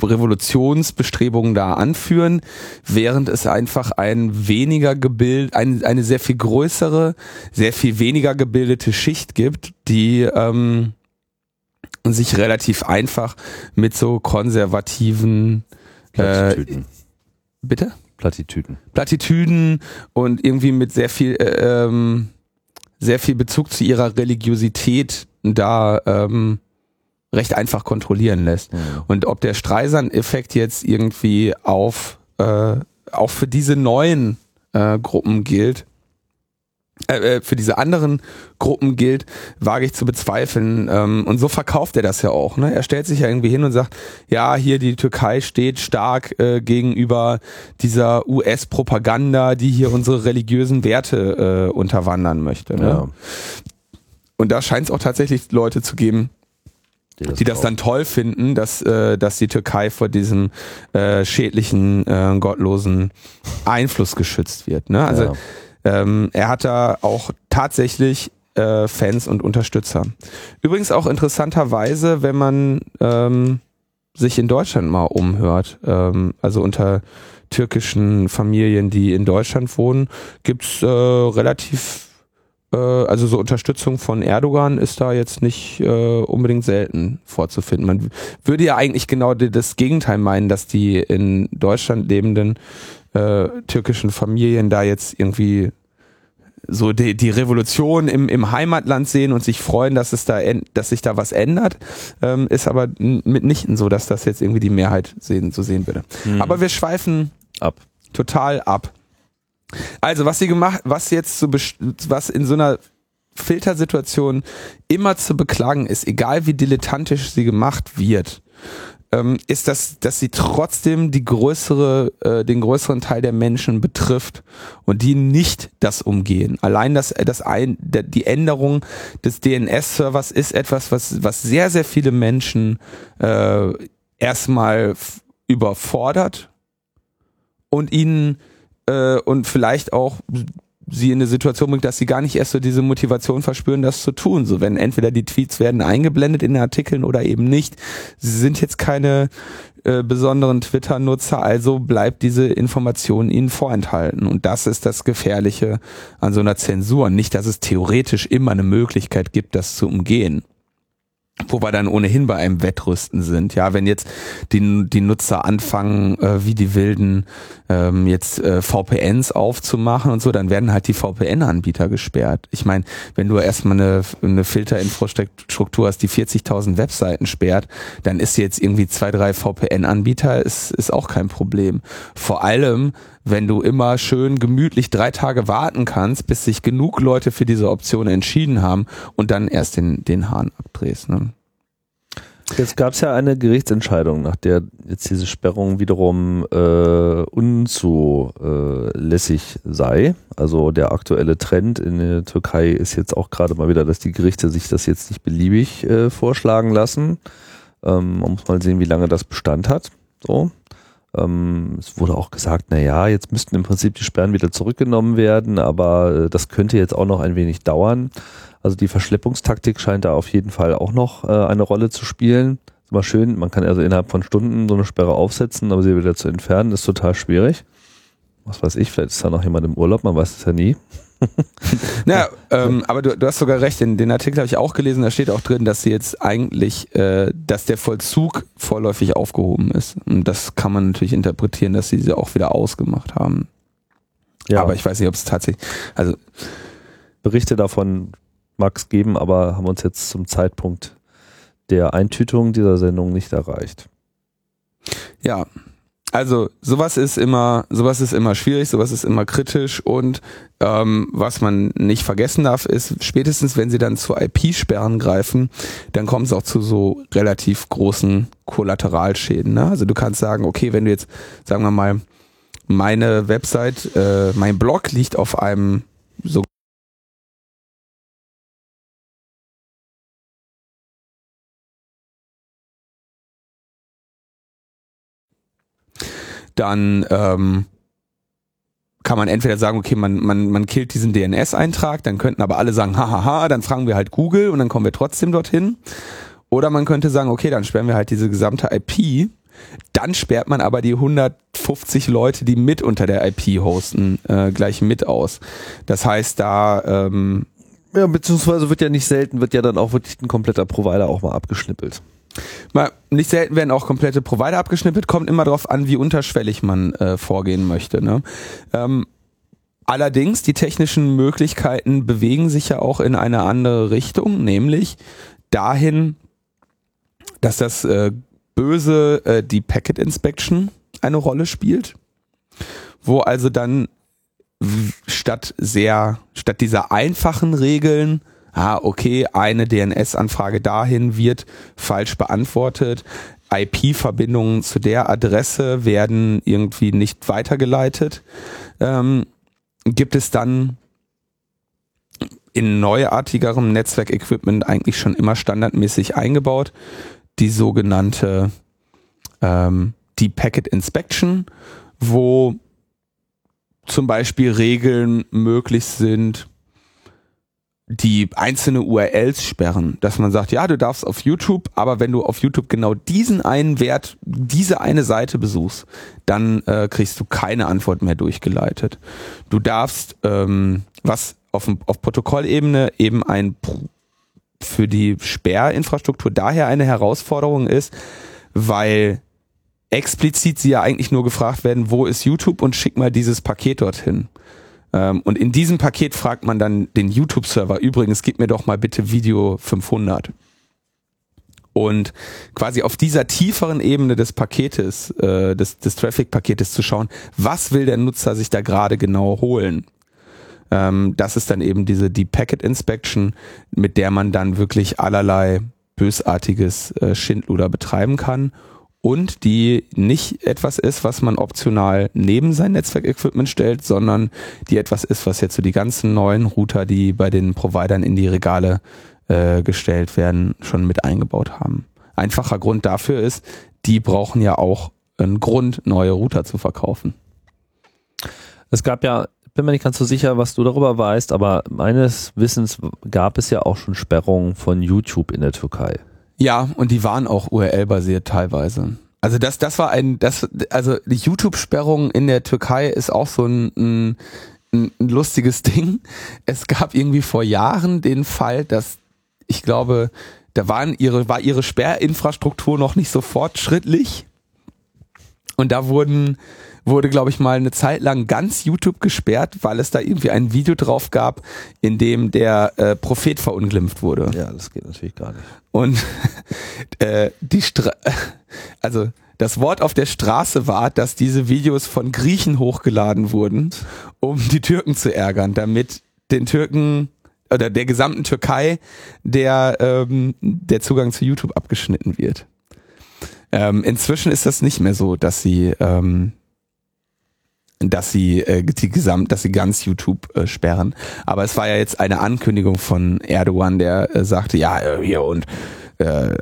Revolutionsbestrebungen da anführen, während es einfach ein weniger gebild, ein, eine sehr viel größere, sehr viel weniger gebildete Schicht gibt, die ähm, sich relativ einfach mit so konservativen Plattitüden. Äh, bitte? Plattitüden. Plattitüden und irgendwie mit sehr viel äh, ähm, sehr viel Bezug zu ihrer Religiosität da ähm, recht einfach kontrollieren lässt. Mhm. Und ob der Streisand-Effekt jetzt irgendwie auf äh, auch für diese neuen äh, Gruppen gilt, äh, für diese anderen Gruppen gilt, wage ich zu bezweifeln. Ähm, und so verkauft er das ja auch. Ne? Er stellt sich ja irgendwie hin und sagt, ja, hier die Türkei steht stark äh, gegenüber dieser US-Propaganda, die hier unsere religiösen Werte äh, unterwandern möchte. Ne? Ja. Und da scheint es auch tatsächlich Leute zu geben, die das, die das dann toll finden, dass, äh, dass die Türkei vor diesem äh, schädlichen, äh, gottlosen Einfluss geschützt wird. Ne? Also ja. ähm, er hat da auch tatsächlich äh, Fans und Unterstützer. Übrigens auch interessanterweise, wenn man ähm, sich in Deutschland mal umhört, ähm, also unter türkischen Familien, die in Deutschland wohnen, gibt's äh, relativ also so Unterstützung von Erdogan ist da jetzt nicht äh, unbedingt selten vorzufinden. Man würde ja eigentlich genau das Gegenteil meinen, dass die in Deutschland lebenden äh, türkischen Familien da jetzt irgendwie so die, die Revolution im, im Heimatland sehen und sich freuen, dass es da dass sich da was ändert, ähm, ist aber mitnichten so, dass das jetzt irgendwie die Mehrheit sehen, so sehen würde. Mhm. Aber wir schweifen ab. Total ab. Also, was sie gemacht, was jetzt zu, was in so einer Filtersituation immer zu beklagen ist, egal wie dilettantisch sie gemacht wird, ähm, ist, dass, dass sie trotzdem die größere, äh, den größeren Teil der Menschen betrifft und die nicht das umgehen. Allein das, das ein, die Änderung des DNS-Servers ist etwas, was, was sehr, sehr viele Menschen äh, erstmal überfordert und ihnen äh, und vielleicht auch sie in eine Situation bringt, dass sie gar nicht erst so diese Motivation verspüren, das zu tun. So wenn entweder die Tweets werden eingeblendet in den Artikeln oder eben nicht. Sie sind jetzt keine äh, besonderen Twitter-Nutzer, also bleibt diese Information ihnen vorenthalten. Und das ist das Gefährliche an so einer Zensur. Nicht, dass es theoretisch immer eine Möglichkeit gibt, das zu umgehen wo wir dann ohnehin bei einem Wettrüsten sind. Ja, wenn jetzt die, die Nutzer anfangen, äh, wie die Wilden ähm, jetzt äh, VPNs aufzumachen und so, dann werden halt die VPN-Anbieter gesperrt. Ich meine, wenn du erstmal eine, eine Filterinfrastruktur hast, die 40.000 Webseiten sperrt, dann ist jetzt irgendwie zwei, drei VPN-Anbieter, ist, ist auch kein Problem. Vor allem, wenn du immer schön gemütlich drei Tage warten kannst, bis sich genug Leute für diese Option entschieden haben und dann erst den, den Hahn abdrehst. Ne? Jetzt gab es ja eine Gerichtsentscheidung, nach der jetzt diese Sperrung wiederum äh, unzulässig sei. Also der aktuelle Trend in der Türkei ist jetzt auch gerade mal wieder, dass die Gerichte sich das jetzt nicht beliebig äh, vorschlagen lassen. Ähm, man muss mal sehen, wie lange das Bestand hat. So. Ähm, es wurde auch gesagt, na ja, jetzt müssten im Prinzip die Sperren wieder zurückgenommen werden, aber äh, das könnte jetzt auch noch ein wenig dauern. Also die Verschleppungstaktik scheint da auf jeden Fall auch noch äh, eine Rolle zu spielen. Ist mal schön, man kann also innerhalb von Stunden so eine Sperre aufsetzen, aber sie wieder zu entfernen, ist total schwierig. Was weiß ich, vielleicht ist da noch jemand im Urlaub, man weiß es ja nie. naja, ähm, aber du, du, hast sogar recht, den, den Artikel habe ich auch gelesen, da steht auch drin, dass sie jetzt eigentlich, äh, dass der Vollzug vorläufig aufgehoben ist. Und das kann man natürlich interpretieren, dass sie sie auch wieder ausgemacht haben. Ja. Aber ich weiß nicht, ob es tatsächlich, also Berichte davon mag es geben, aber haben uns jetzt zum Zeitpunkt der Eintütung dieser Sendung nicht erreicht. Ja, also sowas ist immer, sowas ist immer schwierig, sowas ist immer kritisch und ähm, was man nicht vergessen darf, ist spätestens, wenn sie dann zu IP-Sperren greifen, dann kommt es auch zu so relativ großen Kollateralschäden. Ne? Also du kannst sagen, okay, wenn du jetzt, sagen wir mal, meine Website, äh, mein Blog liegt auf einem so dann ähm, kann man entweder sagen, okay, man, man, man killt diesen DNS-Eintrag, dann könnten aber alle sagen, hahaha, dann fragen wir halt Google und dann kommen wir trotzdem dorthin. Oder man könnte sagen, okay, dann sperren wir halt diese gesamte IP, dann sperrt man aber die 150 Leute, die mit unter der IP hosten, äh, gleich mit aus. Das heißt, da ähm, ja, beziehungsweise wird ja nicht selten, wird ja dann auch wirklich ein kompletter Provider auch mal abgeschnippelt. Mal, nicht selten werden auch komplette Provider abgeschnippelt, kommt immer darauf an, wie unterschwellig man äh, vorgehen möchte. Ne? Ähm, allerdings, die technischen Möglichkeiten bewegen sich ja auch in eine andere Richtung, nämlich dahin, dass das äh, böse äh, die Packet Inspection eine Rolle spielt, wo also dann statt sehr, statt dieser einfachen Regeln, ah, okay, eine DNS-Anfrage dahin wird falsch beantwortet, IP-Verbindungen zu der Adresse werden irgendwie nicht weitergeleitet, ähm, gibt es dann in neuartigerem Netzwerkequipment eigentlich schon immer standardmäßig eingebaut, die sogenannte ähm, die Packet Inspection, wo zum Beispiel Regeln möglich sind, die einzelne URLs sperren, dass man sagt, ja, du darfst auf YouTube, aber wenn du auf YouTube genau diesen einen Wert, diese eine Seite besuchst, dann äh, kriegst du keine Antwort mehr durchgeleitet. Du darfst, ähm, was auf, auf Protokollebene eben ein für die Sperrinfrastruktur daher eine Herausforderung ist, weil explizit sie ja eigentlich nur gefragt werden, wo ist YouTube und schick mal dieses Paket dorthin. Ähm, und in diesem Paket fragt man dann den YouTube-Server, übrigens, gib mir doch mal bitte Video 500. Und quasi auf dieser tieferen Ebene des Paketes, äh, des, des Traffic-Paketes zu schauen, was will der Nutzer sich da gerade genau holen? Ähm, das ist dann eben diese Deep Packet Inspection, mit der man dann wirklich allerlei bösartiges äh, Schindluder betreiben kann und die nicht etwas ist, was man optional neben sein Netzwerkequipment stellt, sondern die etwas ist, was jetzt so die ganzen neuen Router, die bei den Providern in die Regale äh, gestellt werden, schon mit eingebaut haben. Einfacher Grund dafür ist, die brauchen ja auch einen Grund, neue Router zu verkaufen. Es gab ja, bin mir nicht ganz so sicher, was du darüber weißt, aber meines Wissens gab es ja auch schon Sperrungen von YouTube in der Türkei. Ja, und die waren auch URL-basiert teilweise. Also das, das war ein, das, also die YouTube-Sperrung in der Türkei ist auch so ein, ein, ein lustiges Ding. Es gab irgendwie vor Jahren den Fall, dass ich glaube, da waren ihre, war ihre Sperrinfrastruktur noch nicht so fortschrittlich. Und da wurden wurde, glaube ich, mal eine Zeit lang ganz YouTube gesperrt, weil es da irgendwie ein Video drauf gab, in dem der äh, Prophet verunglimpft wurde. Ja, das geht natürlich gar nicht. Und äh, die Stra also das Wort auf der Straße war, dass diese Videos von Griechen hochgeladen wurden, um die Türken zu ärgern, damit den Türken oder der gesamten Türkei der, ähm, der Zugang zu YouTube abgeschnitten wird. Ähm, inzwischen ist das nicht mehr so, dass sie ähm, dass sie äh, die gesamt, dass sie ganz YouTube äh, sperren. Aber es war ja jetzt eine Ankündigung von Erdogan, der äh, sagte, ja äh, hier und äh,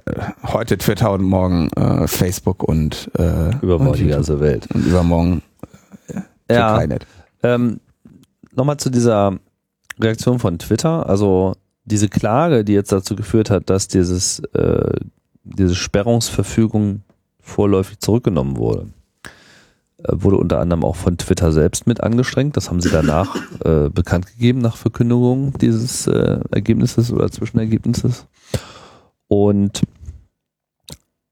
heute Twitter und morgen äh, Facebook und äh, übermorgen und die ganze Welt und übermorgen äh, ja. Ähm, Nochmal zu dieser Reaktion von Twitter. Also diese Klage, die jetzt dazu geführt hat, dass dieses äh, diese Sperrungsverfügung vorläufig zurückgenommen wurde wurde unter anderem auch von Twitter selbst mit angestrengt. Das haben sie danach äh, bekannt gegeben, nach Verkündigung dieses äh, Ergebnisses oder Zwischenergebnisses. Und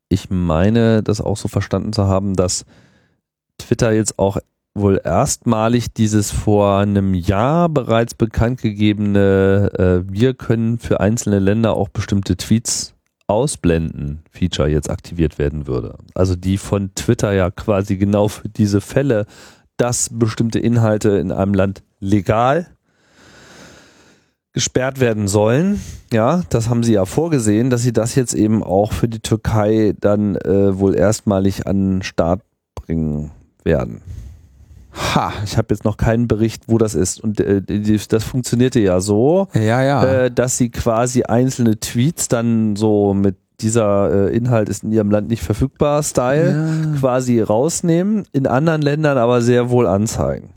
ich meine, das auch so verstanden zu haben, dass Twitter jetzt auch wohl erstmalig dieses vor einem Jahr bereits bekannt gegebene, äh, wir können für einzelne Länder auch bestimmte Tweets Ausblenden-Feature jetzt aktiviert werden würde. Also die von Twitter ja quasi genau für diese Fälle, dass bestimmte Inhalte in einem Land legal gesperrt werden sollen. Ja, das haben sie ja vorgesehen, dass sie das jetzt eben auch für die Türkei dann äh, wohl erstmalig an den Start bringen werden. Ha, ich habe jetzt noch keinen Bericht, wo das ist. Und äh, das funktionierte ja so, ja, ja. Äh, dass sie quasi einzelne Tweets dann so mit dieser äh, Inhalt ist in ihrem Land nicht verfügbar, Style, ja. quasi rausnehmen, in anderen Ländern aber sehr wohl anzeigen.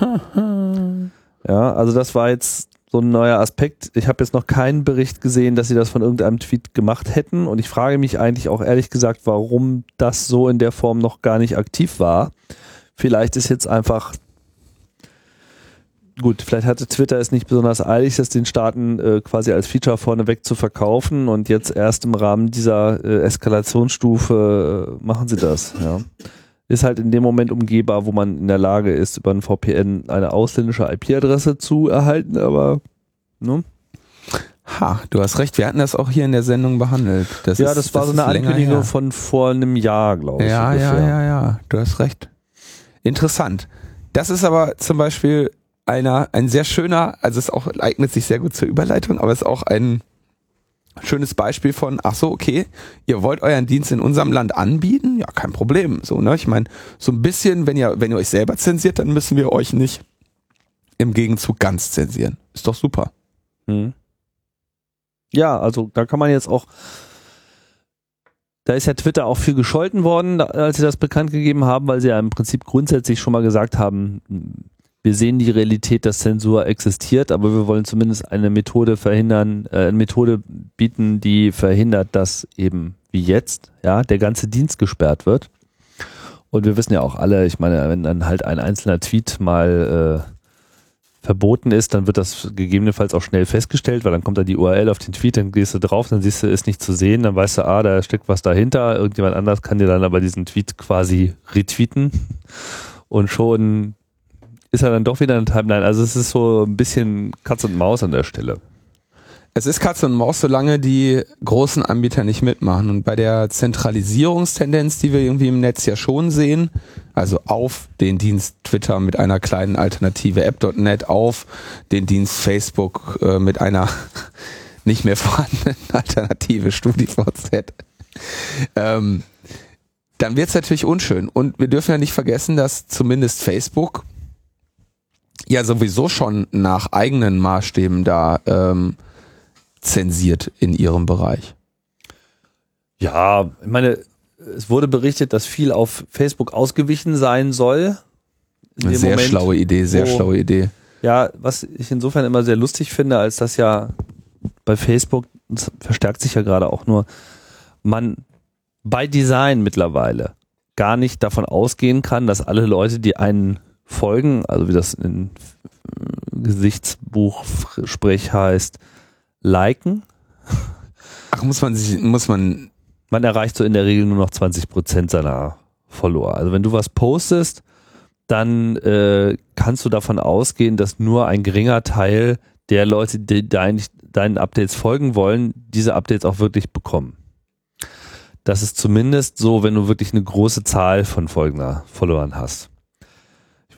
ja, also das war jetzt so ein neuer Aspekt. Ich habe jetzt noch keinen Bericht gesehen, dass sie das von irgendeinem Tweet gemacht hätten. Und ich frage mich eigentlich auch ehrlich gesagt, warum das so in der Form noch gar nicht aktiv war. Vielleicht ist jetzt einfach gut, vielleicht hatte Twitter es nicht besonders eilig, das den Staaten äh, quasi als Feature vorneweg zu verkaufen und jetzt erst im Rahmen dieser äh, Eskalationsstufe äh, machen sie das. Ja. Ist halt in dem Moment umgehbar, wo man in der Lage ist, über ein VPN eine ausländische IP-Adresse zu erhalten, aber ne? Ha, du hast recht, wir hatten das auch hier in der Sendung behandelt. Das ja, ist, das war das so eine Ankündigung von vor einem Jahr, glaube ich. Ja, ungefähr. ja, ja, ja, du hast recht. Interessant. Das ist aber zum Beispiel einer, ein sehr schöner, also es auch eignet sich sehr gut zur Überleitung, aber es ist auch ein schönes Beispiel von, ach so, okay, ihr wollt euren Dienst in unserem Land anbieten? Ja, kein Problem. So, ne? Ich meine, so ein bisschen, wenn ihr, wenn ihr euch selber zensiert, dann müssen wir euch nicht im Gegenzug ganz zensieren. Ist doch super. Mhm. Ja, also da kann man jetzt auch, da ist ja Twitter auch viel gescholten worden, als sie das bekannt gegeben haben, weil sie ja im Prinzip grundsätzlich schon mal gesagt haben, wir sehen die Realität, dass Zensur existiert, aber wir wollen zumindest eine Methode verhindern, äh, eine Methode bieten, die verhindert, dass eben wie jetzt, ja, der ganze Dienst gesperrt wird. Und wir wissen ja auch alle, ich meine, wenn dann halt ein einzelner Tweet mal äh, verboten ist, dann wird das gegebenenfalls auch schnell festgestellt, weil dann kommt da die URL auf den Tweet, dann gehst du drauf, dann siehst du, ist nicht zu sehen, dann weißt du, ah, da steckt was dahinter, irgendjemand anders kann dir dann aber diesen Tweet quasi retweeten und schon ist er dann doch wieder eine Timeline. Also es ist so ein bisschen Katz und Maus an der Stelle. Es ist Katz und Maus, solange die großen Anbieter nicht mitmachen. Und bei der Zentralisierungstendenz, die wir irgendwie im Netz ja schon sehen, also auf den Dienst Twitter mit einer kleinen Alternative App.net, auf den Dienst Facebook äh, mit einer nicht mehr vorhandenen Alternative StudiVZ, ähm, dann wird es natürlich unschön. Und wir dürfen ja nicht vergessen, dass zumindest Facebook ja sowieso schon nach eigenen Maßstäben da ähm, zensiert in ihrem Bereich. Ja, ich meine, es wurde berichtet, dass viel auf Facebook ausgewichen sein soll. Eine sehr Moment, schlaue Idee, sehr wo, schlaue Idee. Ja, was ich insofern immer sehr lustig finde, als dass ja bei Facebook, das verstärkt sich ja gerade auch nur, man bei Design mittlerweile gar nicht davon ausgehen kann, dass alle Leute, die einen folgen, also wie das in Gesichtsbuch-Sprech heißt, liken. Ach, muss man sich, muss man. Man erreicht so in der Regel nur noch 20 Prozent seiner Follower. Also wenn du was postest, dann äh, kannst du davon ausgehen, dass nur ein geringer Teil der Leute, die dein, deinen Updates folgen wollen, diese Updates auch wirklich bekommen. Das ist zumindest so, wenn du wirklich eine große Zahl von folgender Followern hast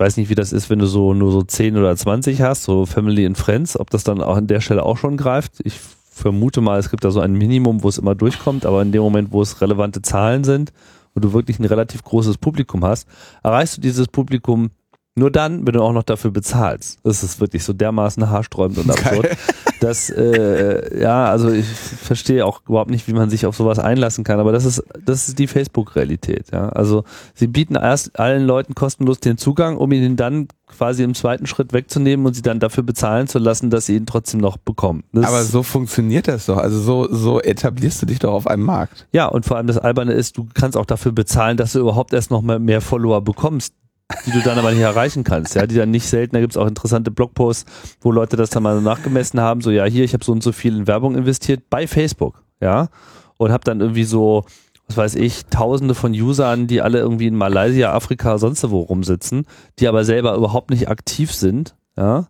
weiß nicht, wie das ist, wenn du so nur so 10 oder 20 hast, so Family and Friends, ob das dann auch an der Stelle auch schon greift. Ich vermute mal, es gibt da so ein Minimum, wo es immer durchkommt, aber in dem Moment, wo es relevante Zahlen sind und du wirklich ein relativ großes Publikum hast, erreichst du dieses Publikum nur dann, wenn du auch noch dafür bezahlst. Das ist wirklich so dermaßen haarsträubend und absurd. Geil. dass, äh, ja, also ich verstehe auch überhaupt nicht, wie man sich auf sowas einlassen kann, aber das ist, das ist die Facebook-Realität, ja. Also sie bieten erst allen Leuten kostenlos den Zugang, um ihnen dann quasi im zweiten Schritt wegzunehmen und sie dann dafür bezahlen zu lassen, dass sie ihn trotzdem noch bekommen. Das aber so funktioniert das doch. Also so, so etablierst du dich doch auf einem Markt. Ja, und vor allem das Alberne ist, du kannst auch dafür bezahlen, dass du überhaupt erst noch mal mehr Follower bekommst die du dann aber nicht erreichen kannst, ja, die dann nicht selten, da gibt's auch interessante Blogposts, wo Leute das dann mal nachgemessen haben, so ja, hier, ich habe so und so viel in Werbung investiert bei Facebook, ja, und habe dann irgendwie so, was weiß ich, tausende von Usern, die alle irgendwie in Malaysia, Afrika, sonst wo rumsitzen, die aber selber überhaupt nicht aktiv sind, ja,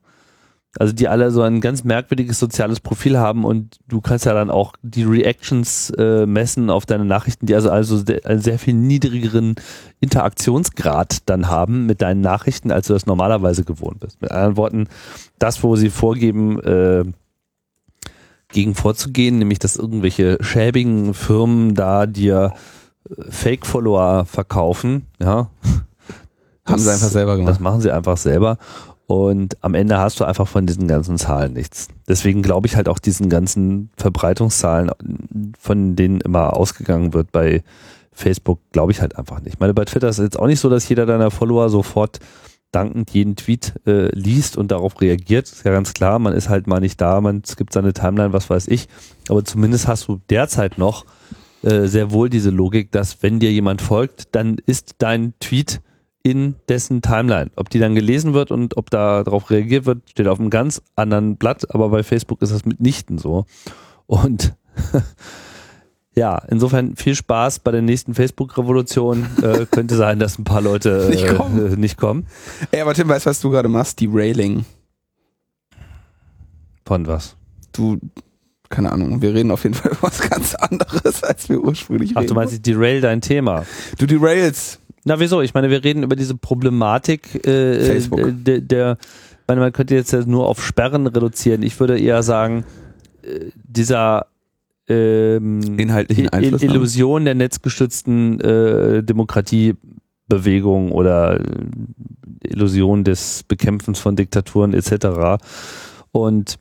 also die alle so ein ganz merkwürdiges soziales Profil haben und du kannst ja dann auch die Reactions äh, messen auf deine Nachrichten, die also also einen sehr viel niedrigeren Interaktionsgrad dann haben mit deinen Nachrichten, als du das normalerweise gewohnt bist. Mit anderen Worten, das, wo sie vorgeben, äh, gegen vorzugehen, nämlich dass irgendwelche schäbigen Firmen da dir äh, Fake-Follower verkaufen, ja. Haben sie einfach selber gemacht. Das machen sie einfach selber. Und am Ende hast du einfach von diesen ganzen Zahlen nichts. Deswegen glaube ich halt auch diesen ganzen Verbreitungszahlen, von denen immer ausgegangen wird bei Facebook, glaube ich halt einfach nicht. Ich meine, bei Twitter ist es jetzt auch nicht so, dass jeder deiner Follower sofort dankend jeden Tweet äh, liest und darauf reagiert. Ist ja ganz klar, man ist halt mal nicht da, man skippt seine Timeline, was weiß ich. Aber zumindest hast du derzeit noch äh, sehr wohl diese Logik, dass wenn dir jemand folgt, dann ist dein Tweet in dessen Timeline. Ob die dann gelesen wird und ob da darauf reagiert wird, steht auf einem ganz anderen Blatt, aber bei Facebook ist das mitnichten so. Und ja, insofern viel Spaß bei der nächsten Facebook-Revolution. Äh, könnte sein, dass ein paar Leute äh, nicht, kommen. Äh, nicht kommen. Ey, aber Tim, weißt du, was du gerade machst? Die Railing. Von was? Du, keine Ahnung, wir reden auf jeden Fall über was ganz anderes, als wir ursprünglich Ach, reden. Ach, du meinst, ich derail dein Thema. Du derailst. Na, wieso? Ich meine, wir reden über diese Problematik äh, Facebook. der, der meine, man könnte jetzt ja nur auf Sperren reduzieren. Ich würde eher sagen, äh, dieser ähm, Inhaltlichen Einfluss. Illusion der netzgestützten äh, Demokratiebewegung oder äh, Illusion des Bekämpfens von Diktaturen etc. Und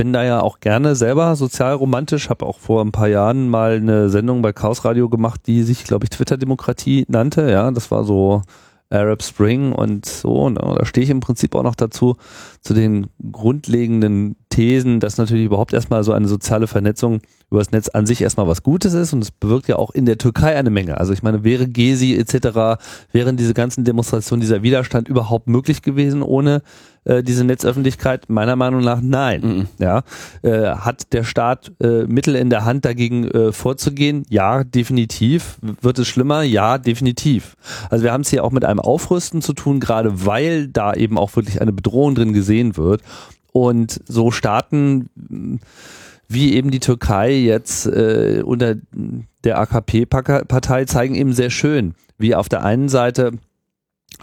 bin da ja auch gerne selber sozialromantisch, habe auch vor ein paar Jahren mal eine Sendung bei Chaos Radio gemacht, die sich, glaube ich, Twitter-Demokratie nannte. Ja, das war so Arab Spring und so. Und da stehe ich im Prinzip auch noch dazu, zu den grundlegenden Thesen, dass natürlich überhaupt erstmal so eine soziale Vernetzung über das Netz an sich erstmal was Gutes ist und es bewirkt ja auch in der Türkei eine Menge. Also ich meine, wäre Gezi etc., wären diese ganzen Demonstrationen, dieser Widerstand überhaupt möglich gewesen ohne äh, diese Netzöffentlichkeit? Meiner Meinung nach nein. Mhm. Ja, äh, hat der Staat äh, Mittel in der Hand dagegen äh, vorzugehen? Ja, definitiv. Wird es schlimmer? Ja, definitiv. Also wir haben es hier auch mit einem Aufrüsten zu tun, gerade weil da eben auch wirklich eine Bedrohung drin gesehen wird. Und so Staaten wie eben die Türkei jetzt äh, unter der AKP-Partei zeigen eben sehr schön, wie auf der einen Seite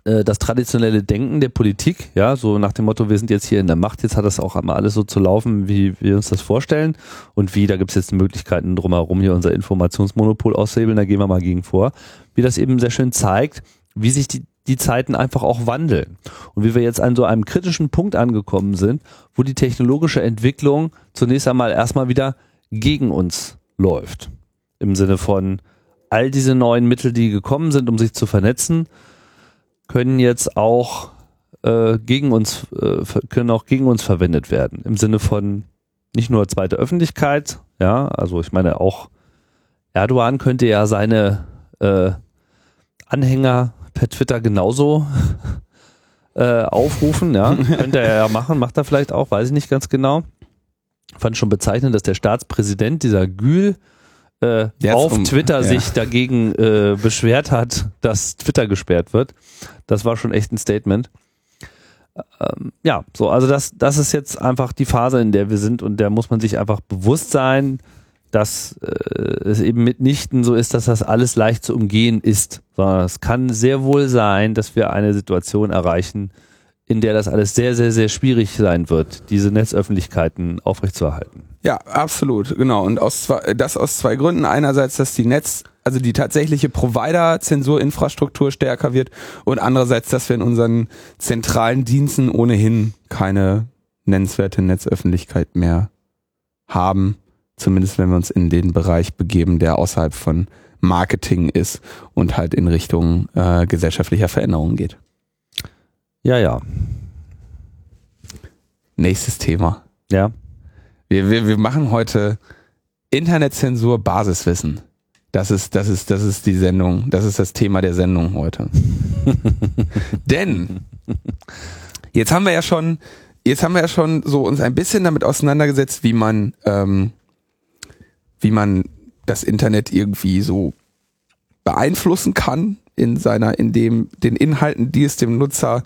äh, das traditionelle Denken der Politik, ja, so nach dem Motto, wir sind jetzt hier in der Macht, jetzt hat das auch einmal alles so zu laufen, wie wir uns das vorstellen. Und wie, da gibt es jetzt Möglichkeiten drumherum, hier unser Informationsmonopol auszuhebeln, da gehen wir mal gegen vor. Wie das eben sehr schön zeigt, wie sich die, die Zeiten einfach auch wandeln. Und wie wir jetzt an so einem kritischen Punkt angekommen sind, wo die technologische Entwicklung zunächst einmal erstmal wieder gegen uns läuft. Im Sinne von all diese neuen Mittel, die gekommen sind, um sich zu vernetzen, können jetzt auch äh, gegen uns, äh, können auch gegen uns verwendet werden. Im Sinne von nicht nur zweite Öffentlichkeit, ja, also ich meine auch Erdogan könnte ja seine äh, Anhänger per Twitter genauso äh, aufrufen, ja. Könnte er ja machen, macht er vielleicht auch, weiß ich nicht ganz genau. Fand schon bezeichnend, dass der Staatspräsident, dieser Gül, äh, auf um, Twitter ja. sich dagegen äh, beschwert hat, dass Twitter gesperrt wird. Das war schon echt ein Statement. Ähm, ja, so, also das, das ist jetzt einfach die Phase, in der wir sind und der muss man sich einfach bewusst sein, dass äh, es eben mitnichten so ist, dass das alles leicht zu umgehen ist, es kann sehr wohl sein, dass wir eine Situation erreichen, in der das alles sehr, sehr, sehr schwierig sein wird, diese Netzöffentlichkeiten aufrechtzuerhalten. Ja, absolut, genau. Und aus zwei, das aus zwei Gründen. Einerseits, dass die Netz, also die tatsächliche Provider-Zensurinfrastruktur stärker wird und andererseits, dass wir in unseren zentralen Diensten ohnehin keine nennenswerte Netzöffentlichkeit mehr haben Zumindest wenn wir uns in den Bereich begeben, der außerhalb von Marketing ist und halt in Richtung äh, gesellschaftlicher Veränderungen geht. Ja, ja. Nächstes Thema. Ja. Wir, wir, wir machen heute Internetzensur Basiswissen. Das ist, das ist, das ist die Sendung, das ist das Thema der Sendung heute. Denn jetzt haben wir ja schon, jetzt haben wir ja schon so uns ein bisschen damit auseinandergesetzt, wie man ähm, wie man das Internet irgendwie so beeinflussen kann in seiner, in dem, den Inhalten, die es dem Nutzer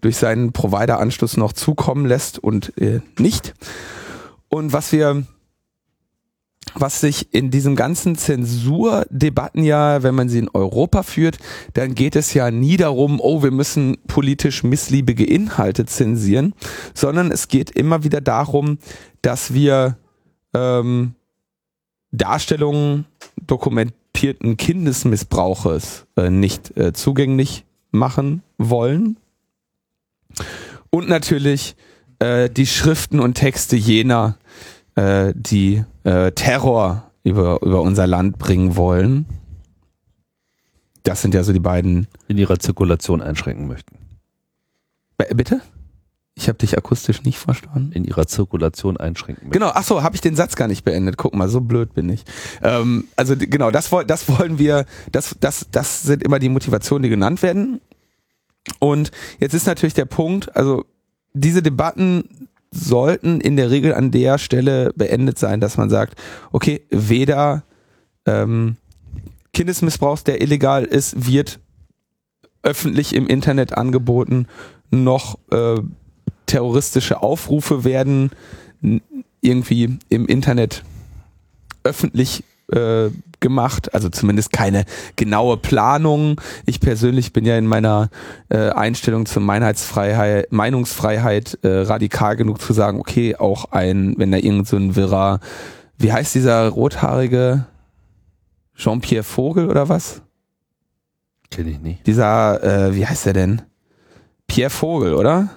durch seinen Provider-Anschluss noch zukommen lässt und äh, nicht. Und was wir, was sich in diesen ganzen Zensurdebatten ja, wenn man sie in Europa führt, dann geht es ja nie darum, oh, wir müssen politisch missliebige Inhalte zensieren, sondern es geht immer wieder darum, dass wir ähm, Darstellungen dokumentierten Kindesmissbrauches äh, nicht äh, zugänglich machen wollen. Und natürlich äh, die Schriften und Texte jener, äh, die äh, Terror über, über unser Land bringen wollen. Das sind ja so die beiden. In ihrer Zirkulation einschränken möchten. Bitte? Ich habe dich akustisch nicht verstanden. In ihrer Zirkulation einschränken. Genau, ach so, habe ich den Satz gar nicht beendet. Guck mal, so blöd bin ich. Ähm, also genau, das, das wollen wir, das, das, das sind immer die Motivationen, die genannt werden. Und jetzt ist natürlich der Punkt, also diese Debatten sollten in der Regel an der Stelle beendet sein, dass man sagt, okay, weder ähm, Kindesmissbrauch, der illegal ist, wird öffentlich im Internet angeboten, noch äh, terroristische Aufrufe werden irgendwie im Internet öffentlich äh, gemacht, also zumindest keine genaue Planung. Ich persönlich bin ja in meiner äh, Einstellung zur Meinheitsfreiheit, Meinungsfreiheit äh, radikal genug zu sagen, okay, auch ein, wenn da irgend so ein wirrer, wie heißt dieser rothaarige Jean-Pierre Vogel oder was? Kenne ich nicht. Dieser, äh, wie heißt der denn? Pierre Vogel, oder?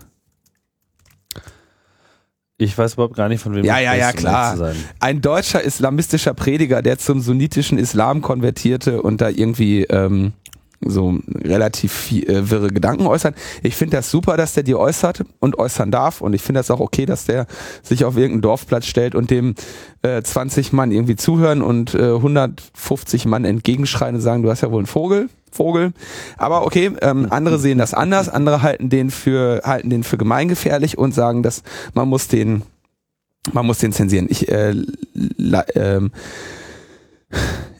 Ich weiß überhaupt gar nicht, von wem Ja, ja, ja, klar. Ein deutscher islamistischer Prediger, der zum sunnitischen Islam konvertierte und da irgendwie ähm, so relativ viel, äh, wirre Gedanken äußert. Ich finde das super, dass der die äußert und äußern darf und ich finde das auch okay, dass der sich auf irgendeinen Dorfplatz stellt und dem äh, 20 Mann irgendwie zuhören und äh, 150 Mann entgegenschreien und sagen, du hast ja wohl einen Vogel. Vogel. Aber okay, ähm, andere sehen das anders, andere halten den für halten den für gemeingefährlich und sagen, dass man muss den man muss den zensieren. Ich äh, la, ähm,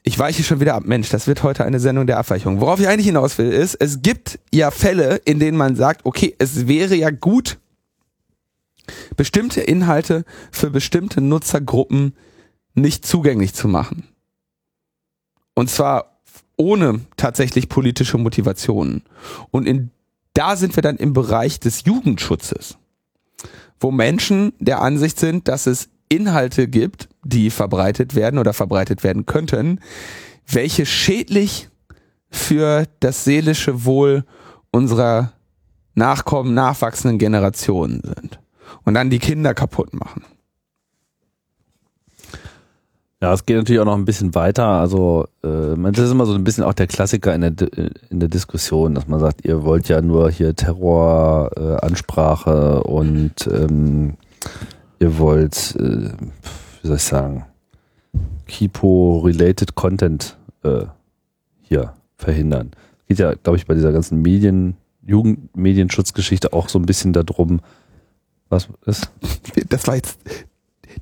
ich weiche schon wieder ab. Mensch, das wird heute eine Sendung der Abweichung. Worauf ich eigentlich hinaus will, ist, es gibt ja Fälle, in denen man sagt, okay, es wäre ja gut, bestimmte Inhalte für bestimmte Nutzergruppen nicht zugänglich zu machen. Und zwar ohne tatsächlich politische Motivationen. Und in, da sind wir dann im Bereich des Jugendschutzes, wo Menschen der Ansicht sind, dass es Inhalte gibt, die verbreitet werden oder verbreitet werden könnten, welche schädlich für das seelische Wohl unserer nachkommen, nachwachsenden Generationen sind. Und dann die Kinder kaputt machen. Ja, es geht natürlich auch noch ein bisschen weiter. Also, äh, das ist immer so ein bisschen auch der Klassiker in der, in der Diskussion, dass man sagt, ihr wollt ja nur hier Terroransprache äh, Ansprache und ähm, ihr wollt, äh, wie soll ich sagen, Kipo-related Content äh, hier verhindern. Geht ja, glaube ich, bei dieser ganzen Medien, Jugendmedienschutzgeschichte auch so ein bisschen darum, was ist? Das war jetzt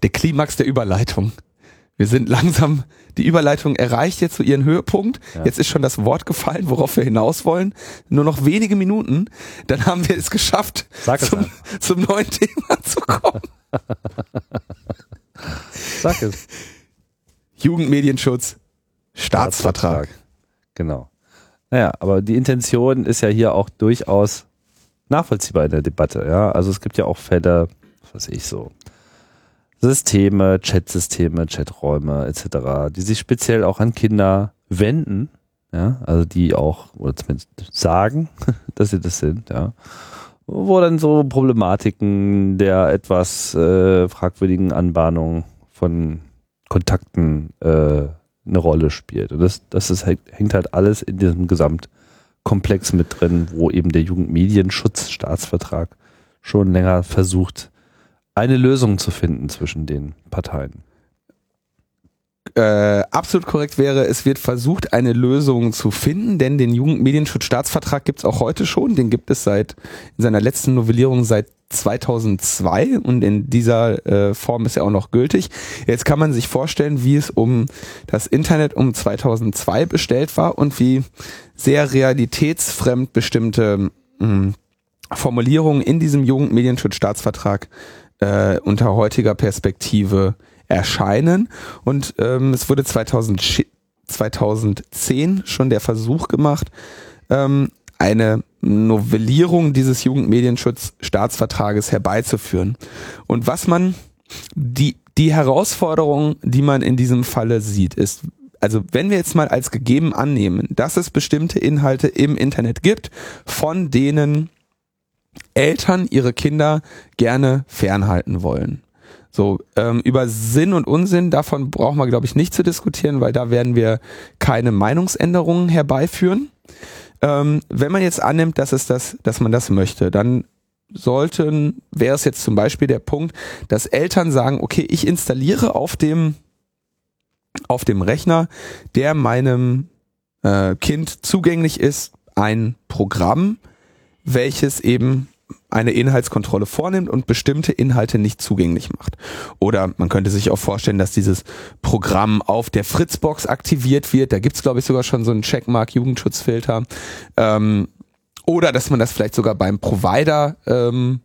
der Klimax der Überleitung. Wir sind langsam, die Überleitung erreicht jetzt zu ihren Höhepunkt. Ja. Jetzt ist schon das Wort gefallen, worauf wir hinaus wollen. Nur noch wenige Minuten, dann haben wir es geschafft, Sag es zum, zum neuen Thema zu kommen. Sag es. Jugendmedienschutz, Staatsvertrag. Genau. Naja, aber die Intention ist ja hier auch durchaus nachvollziehbar in der Debatte. Ja, also es gibt ja auch Fälle, was weiß ich so, Systeme, Chatsysteme, Chaträume etc., die sich speziell auch an Kinder wenden. Ja, also die auch, oder zumindest sagen, dass sie das sind, ja. Wo dann so Problematiken der etwas äh, fragwürdigen Anbahnung von Kontakten äh, eine Rolle spielt. Und das, das ist, hängt halt alles in diesem Gesamtkomplex mit drin, wo eben der Jugendmedienschutzstaatsvertrag schon länger versucht, eine Lösung zu finden zwischen den Parteien. äh, absolut korrekt wäre, es wird versucht, eine Lösung zu finden, denn den Jugendmedienschutzstaatsvertrag gibt es auch heute schon. Den gibt es seit in seiner letzten Novellierung seit 2002 und in dieser äh, Form ist er auch noch gültig. Jetzt kann man sich vorstellen, wie es um das Internet um 2002 bestellt war und wie sehr realitätsfremd bestimmte mh, Formulierungen in diesem Jugendmedienschutzstaatsvertrag äh, unter heutiger Perspektive erscheinen. Und ähm, es wurde 2000, schi- 2010 schon der Versuch gemacht, ähm, eine Novellierung dieses Jugendmedienschutzstaatsvertrages herbeizuführen. Und was man, die, die Herausforderung, die man in diesem Falle sieht, ist, also wenn wir jetzt mal als gegeben annehmen, dass es bestimmte Inhalte im Internet gibt, von denen Eltern ihre Kinder gerne fernhalten wollen. So, ähm, über Sinn und Unsinn, davon brauchen wir, glaube ich, nicht zu diskutieren, weil da werden wir keine Meinungsänderungen herbeiführen. Ähm, wenn man jetzt annimmt, dass es das, dass man das möchte, dann sollten, wäre es jetzt zum Beispiel der Punkt, dass Eltern sagen, okay, ich installiere auf dem, auf dem Rechner, der meinem äh, Kind zugänglich ist, ein Programm, welches eben eine Inhaltskontrolle vornimmt und bestimmte Inhalte nicht zugänglich macht. Oder man könnte sich auch vorstellen, dass dieses Programm auf der Fritzbox aktiviert wird. Da gibt's glaube ich, sogar schon so einen Checkmark-Jugendschutzfilter. Ähm, oder dass man das vielleicht sogar beim Provider ähm,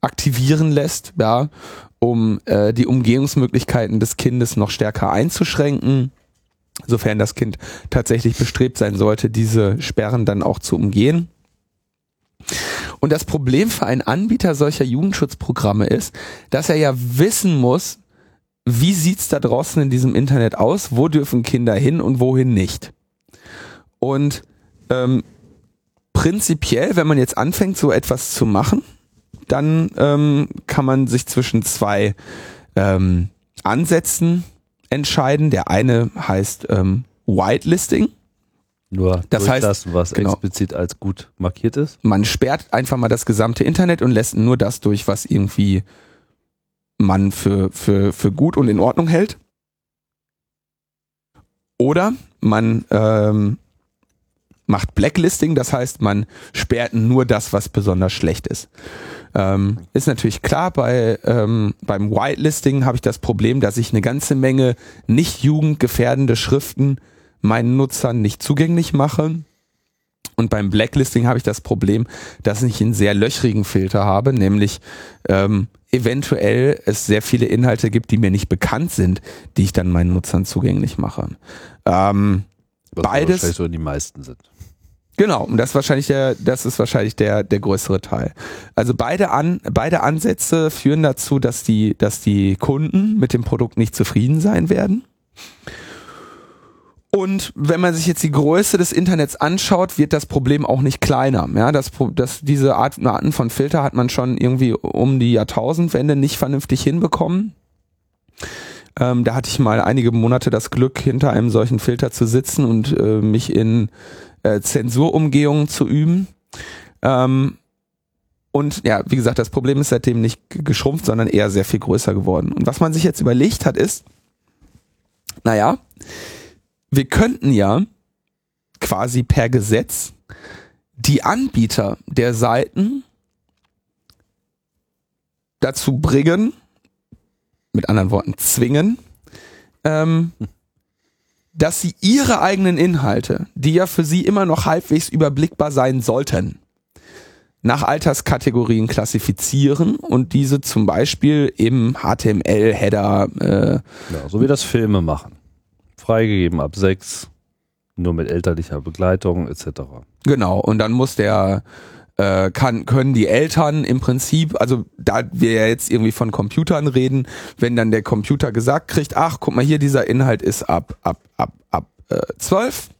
aktivieren lässt, ja, um äh, die Umgehungsmöglichkeiten des Kindes noch stärker einzuschränken. sofern das Kind tatsächlich bestrebt sein sollte, diese Sperren dann auch zu umgehen. Und das Problem für einen Anbieter solcher Jugendschutzprogramme ist, dass er ja wissen muss, wie sieht's da draußen in diesem Internet aus, wo dürfen Kinder hin und wohin nicht. Und ähm, prinzipiell, wenn man jetzt anfängt, so etwas zu machen, dann ähm, kann man sich zwischen zwei ähm, Ansätzen entscheiden. Der eine heißt ähm, Whitelisting. Nur Das heißt, das, was genau. explizit als gut markiert ist. Man sperrt einfach mal das gesamte Internet und lässt nur das durch, was irgendwie man für, für, für gut und in Ordnung hält. Oder man ähm, macht Blacklisting, das heißt, man sperrt nur das, was besonders schlecht ist. Ähm, ist natürlich klar, bei, ähm, beim Whitelisting habe ich das Problem, dass ich eine ganze Menge nicht jugendgefährdende Schriften meinen Nutzern nicht zugänglich mache. Und beim Blacklisting habe ich das Problem, dass ich einen sehr löchrigen Filter habe, nämlich ähm, eventuell es sehr viele Inhalte gibt, die mir nicht bekannt sind, die ich dann meinen Nutzern zugänglich mache. Ähm, Was Beides- wahrscheinlich so die meisten sind. Genau, und das ist wahrscheinlich der, das ist wahrscheinlich der, der größere Teil. Also beide an, beide Ansätze führen dazu, dass die, dass die Kunden mit dem Produkt nicht zufrieden sein werden. Und wenn man sich jetzt die Größe des Internets anschaut, wird das Problem auch nicht kleiner. Ja, das, das, diese Art, Arten von Filter hat man schon irgendwie um die Jahrtausendwende nicht vernünftig hinbekommen. Ähm, da hatte ich mal einige Monate das Glück, hinter einem solchen Filter zu sitzen und äh, mich in äh, Zensurumgehungen zu üben. Ähm, und ja, wie gesagt, das Problem ist seitdem nicht geschrumpft, sondern eher sehr viel größer geworden. Und was man sich jetzt überlegt hat, ist, naja, wir könnten ja quasi per Gesetz die Anbieter der Seiten dazu bringen, mit anderen Worten zwingen, ähm, dass sie ihre eigenen Inhalte, die ja für sie immer noch halbwegs überblickbar sein sollten, nach Alterskategorien klassifizieren und diese zum Beispiel im HTML-Header äh, Ja, so wie das Filme machen. Freigegeben ab sechs, nur mit elterlicher Begleitung etc. Genau, und dann muss der, äh, kann, können die Eltern im Prinzip, also da wir ja jetzt irgendwie von Computern reden, wenn dann der Computer gesagt kriegt, ach, guck mal hier, dieser Inhalt ist ab, ab, ab, ab äh, 12.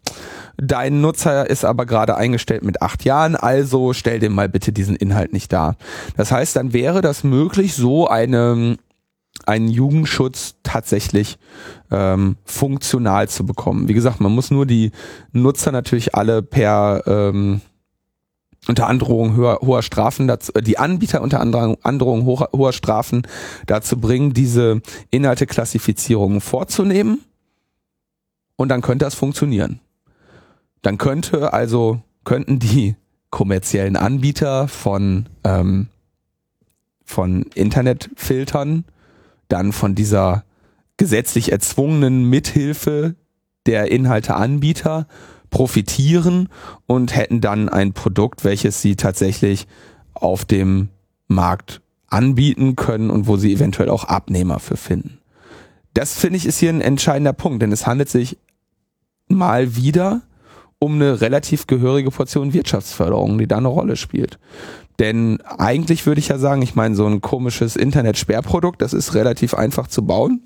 Dein Nutzer ist aber gerade eingestellt mit acht Jahren, also stell dem mal bitte diesen Inhalt nicht dar. Das heißt, dann wäre das möglich, so eine, einen Jugendschutz tatsächlich ähm, funktional zu bekommen. Wie gesagt, man muss nur die Nutzer natürlich alle per ähm, unter Androhung höher, hoher Strafen dazu, äh, die Anbieter unter Androhung, hoher, hoher Strafen dazu bringen, diese Inhalteklassifizierungen vorzunehmen. Und dann könnte das funktionieren. Dann könnte also, könnten die kommerziellen Anbieter von, ähm, von Internetfiltern dann von dieser gesetzlich erzwungenen Mithilfe der Inhalteanbieter profitieren und hätten dann ein Produkt, welches sie tatsächlich auf dem Markt anbieten können und wo sie eventuell auch Abnehmer für finden. Das finde ich ist hier ein entscheidender Punkt, denn es handelt sich mal wieder um eine relativ gehörige Portion Wirtschaftsförderung, die da eine Rolle spielt. Denn eigentlich würde ich ja sagen, ich meine, so ein komisches Internet-Sperrprodukt, das ist relativ einfach zu bauen.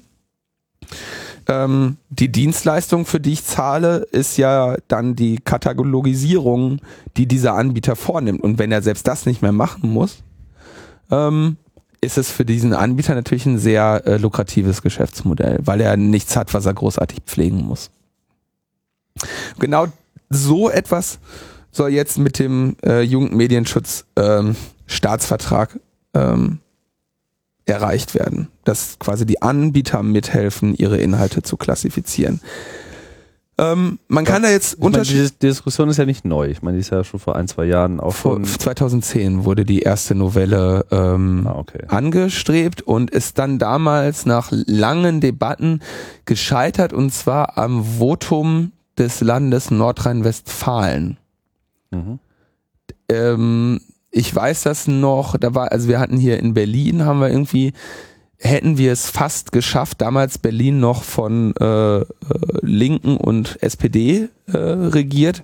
Ähm, die Dienstleistung, für die ich zahle, ist ja dann die Katalogisierung, die dieser Anbieter vornimmt. Und wenn er selbst das nicht mehr machen muss, ähm, ist es für diesen Anbieter natürlich ein sehr äh, lukratives Geschäftsmodell, weil er nichts hat, was er großartig pflegen muss. Genau so etwas soll jetzt mit dem äh, Jugendmedienschutz ähm, Staatsvertrag ähm, erreicht werden, dass quasi die Anbieter mithelfen, ihre Inhalte zu klassifizieren. Ähm, man kann da jetzt Ich meine, die, die Diskussion ist ja nicht neu. Ich meine, die ist ja schon vor ein, zwei Jahren auch Vor schon. 2010 wurde die erste Novelle ähm, Ah, okay. angestrebt und ist dann damals nach langen Debatten gescheitert und zwar am Votum des Landes Nordrhein-Westfalen. Mhm. Ähm, ich weiß das noch, da war, also wir hatten hier in Berlin, haben wir irgendwie hätten wir es fast geschafft, damals Berlin noch von äh, äh, Linken und SPD äh, regiert.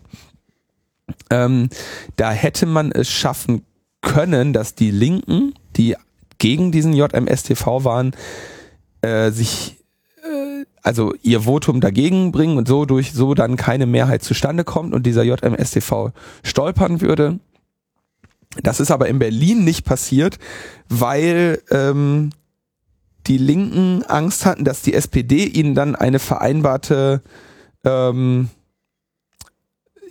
Ähm, da hätte man es schaffen können, dass die Linken, die gegen diesen JMSTV waren, äh, sich also ihr Votum dagegen bringen und so durch so dann keine Mehrheit zustande kommt und dieser JMSTV stolpern würde. Das ist aber in Berlin nicht passiert, weil ähm, die Linken Angst hatten, dass die SPD ihnen dann eine vereinbarte ähm,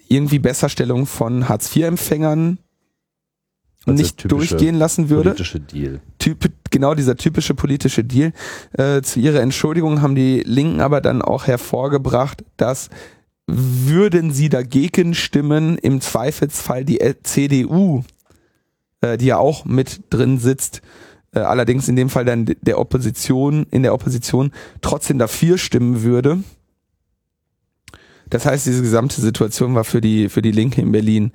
irgendwie Besserstellung von Hartz-IV-Empfängern Also nicht typische durchgehen lassen würde. Politische Deal. Typ, genau dieser typische politische Deal. Äh, zu ihrer Entschuldigung haben die Linken aber dann auch hervorgebracht, dass würden sie dagegen stimmen, im Zweifelsfall die CDU, äh, die ja auch mit drin sitzt, äh, allerdings in dem Fall dann de- der Opposition, in der Opposition trotzdem dafür stimmen würde. Das heißt, diese gesamte Situation war für die, für die Linke in Berlin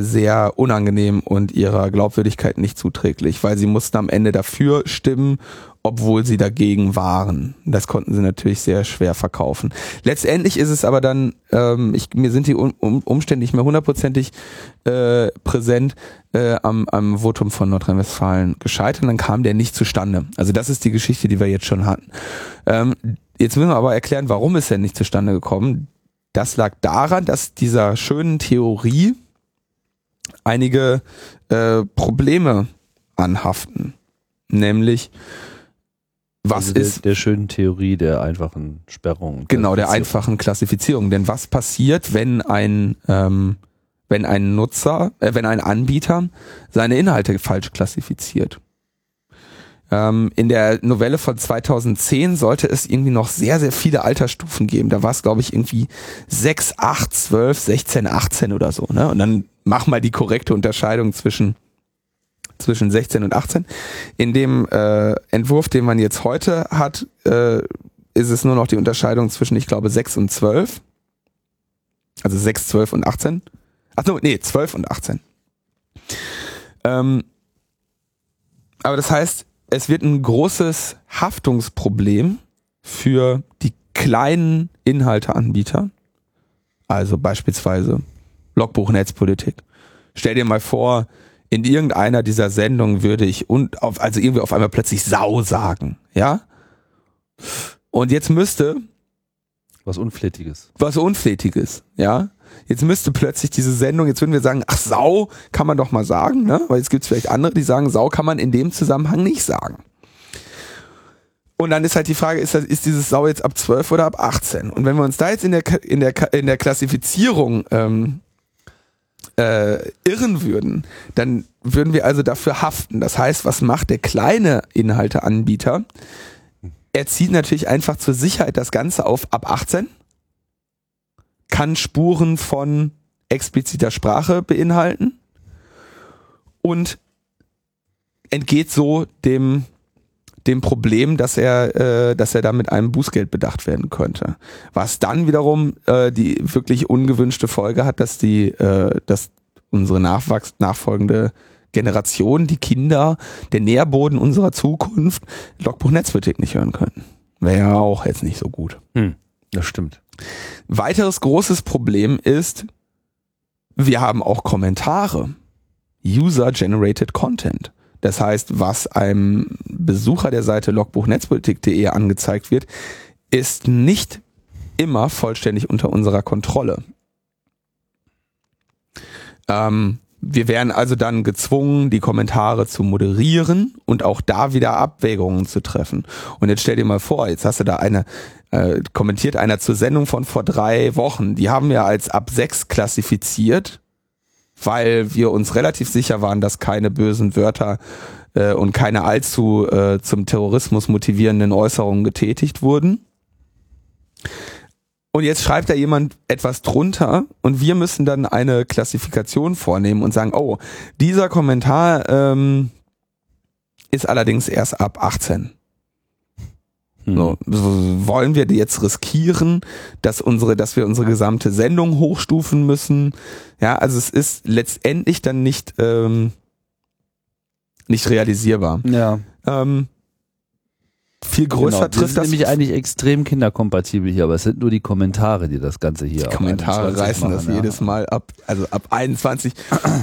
sehr unangenehm und ihrer Glaubwürdigkeit nicht zuträglich, weil sie mussten am Ende dafür stimmen, obwohl sie dagegen waren. Das konnten sie natürlich sehr schwer verkaufen. Letztendlich ist es aber dann, ähm, ich, mir sind die um, um, Umstände nicht mehr hundertprozentig äh, präsent, äh, am, am Votum von Nordrhein-Westfalen gescheitert und dann kam der nicht zustande. Also das ist die Geschichte, die wir jetzt schon hatten. Ähm, jetzt müssen wir aber erklären, warum ist er nicht zustande gekommen. Das lag daran, dass dieser schönen Theorie einige äh, Probleme anhaften. Nämlich, was also der, ist der schönen Theorie der einfachen Sperrung. genau der einfachen Klassifizierung? Denn was passiert, wenn ein ähm, wenn ein Nutzer, äh, wenn ein Anbieter seine Inhalte falsch klassifiziert? Ähm, in der Novelle von 2010 sollte es irgendwie noch sehr, sehr viele Altersstufen geben. Da war es, glaube ich, irgendwie 6, 8, 12, 16, 18 oder so. Ne? Und dann mach mal die korrekte Unterscheidung zwischen, zwischen 16 und 18. In dem äh, Entwurf, den man jetzt heute hat, äh, ist es nur noch die Unterscheidung zwischen, ich glaube, 6 und 12. Also 6, 12 und 18. Ach so, nee, 12 und 18. Ähm, aber das heißt, es wird ein großes Haftungsproblem für die kleinen Inhalteanbieter. Also beispielsweise Logbuch Netzpolitik. Stell dir mal vor, in irgendeiner dieser Sendungen würde ich und auf, also irgendwie auf einmal plötzlich Sau sagen, ja? Und jetzt müsste Was Unflätiges. was Unflätiges, ja. Jetzt müsste plötzlich diese Sendung, jetzt würden wir sagen, ach Sau kann man doch mal sagen, ne? Weil jetzt gibt es vielleicht andere, die sagen, Sau kann man in dem Zusammenhang nicht sagen. Und dann ist halt die Frage, ist, das, ist dieses Sau jetzt ab 12 oder ab 18? Und wenn wir uns da jetzt in der, in der, in der Klassifizierung ähm, äh, irren würden, dann würden wir also dafür haften. Das heißt, was macht der kleine Inhalteanbieter? Er zieht natürlich einfach zur Sicherheit das Ganze auf ab 18 kann Spuren von expliziter Sprache beinhalten und entgeht so dem dem Problem, dass er, äh, dass er da mit einem Bußgeld bedacht werden könnte. Was dann wiederum äh, die wirklich ungewünschte Folge hat, dass die, äh, dass unsere nachwachs nachfolgende Generation, die Kinder, der Nährboden unserer Zukunft, Logbuch Netzpolitik nicht hören können. Wäre ja auch jetzt nicht so gut. Hm, das stimmt. Weiteres großes Problem ist, wir haben auch Kommentare. User-Generated Content. Das heißt, was einem Besucher der Seite logbuchnetzpolitik.de angezeigt wird, ist nicht immer vollständig unter unserer Kontrolle. Ähm, wir wären also dann gezwungen, die Kommentare zu moderieren und auch da wieder Abwägungen zu treffen. Und jetzt stell dir mal vor, jetzt hast du da eine, äh, kommentiert einer zur Sendung von vor drei Wochen. Die haben wir als ab sechs klassifiziert, weil wir uns relativ sicher waren, dass keine bösen Wörter äh, und keine allzu äh, zum Terrorismus motivierenden Äußerungen getätigt wurden. Und jetzt schreibt da jemand etwas drunter und wir müssen dann eine Klassifikation vornehmen und sagen, oh, dieser Kommentar ähm, ist allerdings erst ab 18. Hm. So, wollen wir jetzt riskieren, dass unsere, dass wir unsere gesamte Sendung hochstufen müssen? Ja, also es ist letztendlich dann nicht ähm, nicht realisierbar. Ja. Ähm, viel größer genau, trifft das das. ist nämlich eigentlich extrem kinderkompatibel hier, aber es sind nur die Kommentare, die das Ganze hier die Kommentare 21 reißen das machen, ja. jedes Mal ab. Also ab 21.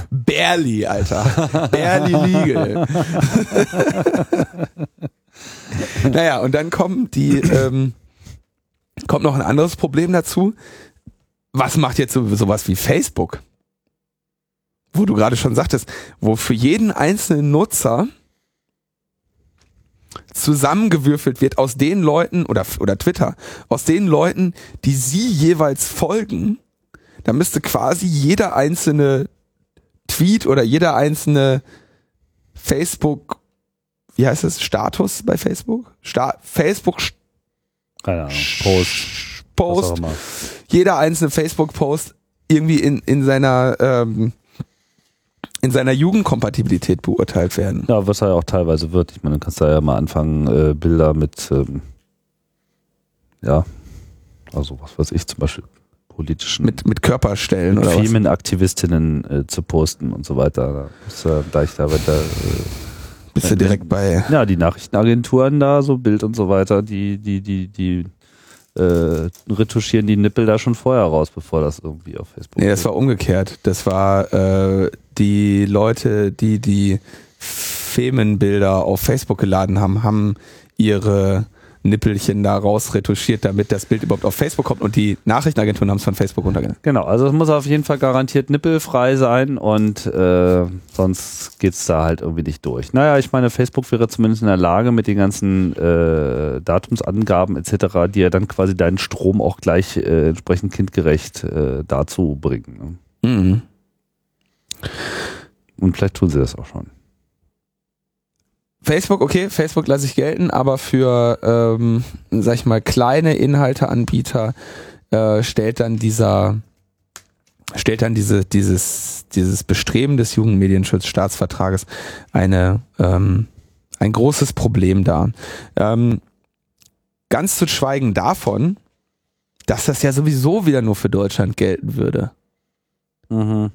Barely, Alter. Barely legal. naja, und dann kommen die, ähm, kommt noch ein anderes Problem dazu. Was macht jetzt so, sowas wie Facebook? Wo du gerade schon sagtest, wo für jeden einzelnen Nutzer zusammengewürfelt wird aus den Leuten oder, oder Twitter, aus den Leuten, die sie jeweils folgen, da müsste quasi jeder einzelne Tweet oder jeder einzelne Facebook, wie heißt es, Status bei Facebook? Sta Facebook Keine Ahnung, Post, was Post, jeder einzelne Facebook-Post irgendwie in, in seiner ähm, in seiner Jugendkompatibilität beurteilt werden. Ja, was ja auch teilweise wird. Ich meine, du kannst da ja mal anfangen, äh, Bilder mit, ähm, ja, also was weiß ich, zum Beispiel politischen Mit, mit Körperstellen oder was? Femenaktivistinnen äh, zu posten und so weiter. Da, ist, äh, da ich da, wenn da äh, Bist du direkt bei. ja, die Nachrichtenagenturen da, so Bild und so weiter, die, die, die, die äh, retuschieren die Nippel da schon vorher raus, bevor das irgendwie auf Facebook Nee, das war umgekehrt. Das war äh, die Leute, die die Femenbilder auf Facebook geladen haben, haben ihre Nippelchen da raus retuschiert, damit das Bild überhaupt auf Facebook kommt und die Nachrichtenagenturen haben es von Facebook runtergeladen. Genau, also es muss auf jeden Fall garantiert nippelfrei sein und äh, sonst geht's da halt irgendwie nicht durch. Naja, ich meine, Facebook wäre zumindest in der Lage, mit den ganzen äh, Datumsangaben etc., die ja dann quasi deinen Strom auch gleich äh, entsprechend kindgerecht äh, dazu bringen. Ne? Mhm. Und vielleicht tun sie das auch schon. Facebook, okay, Facebook lasse ich gelten, aber für, ähm, sag ich mal, kleine Inhalteanbieter äh, stellt dann dieser, stellt dann diese, dieses, dieses Bestreben des Jugendmedienschutzstaatsvertrages eine, ähm, ein großes Problem dar. Ähm, ganz zu schweigen davon, dass das ja sowieso wieder nur für Deutschland gelten würde. Mhm.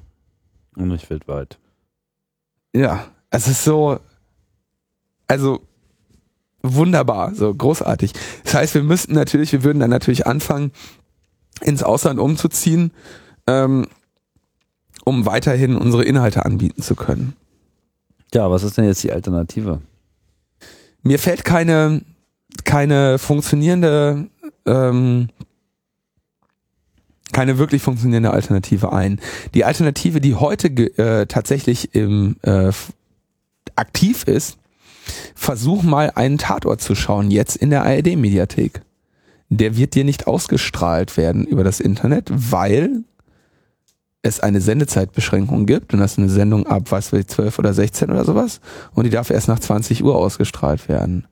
Und nicht weltweit. Ja, es ist so, also wunderbar, so großartig. Das heißt, wir müssten natürlich, wir würden dann natürlich anfangen, ins Ausland umzuziehen, ähm, um weiterhin unsere Inhalte anbieten zu können. Ja, was ist denn jetzt die Alternative? Mir fällt keine, keine funktionierende, ähm, keine wirklich funktionierende Alternative ein. Die Alternative, die heute äh, tatsächlich im, äh, aktiv ist, versuch mal einen Tatort zu schauen, jetzt in der ARD-Mediathek. Der wird dir nicht ausgestrahlt werden über das Internet, weil es eine Sendezeitbeschränkung gibt und das ist eine Sendung ab, was weiß ich, 12 oder 16 oder sowas und die darf erst nach 20 Uhr ausgestrahlt werden.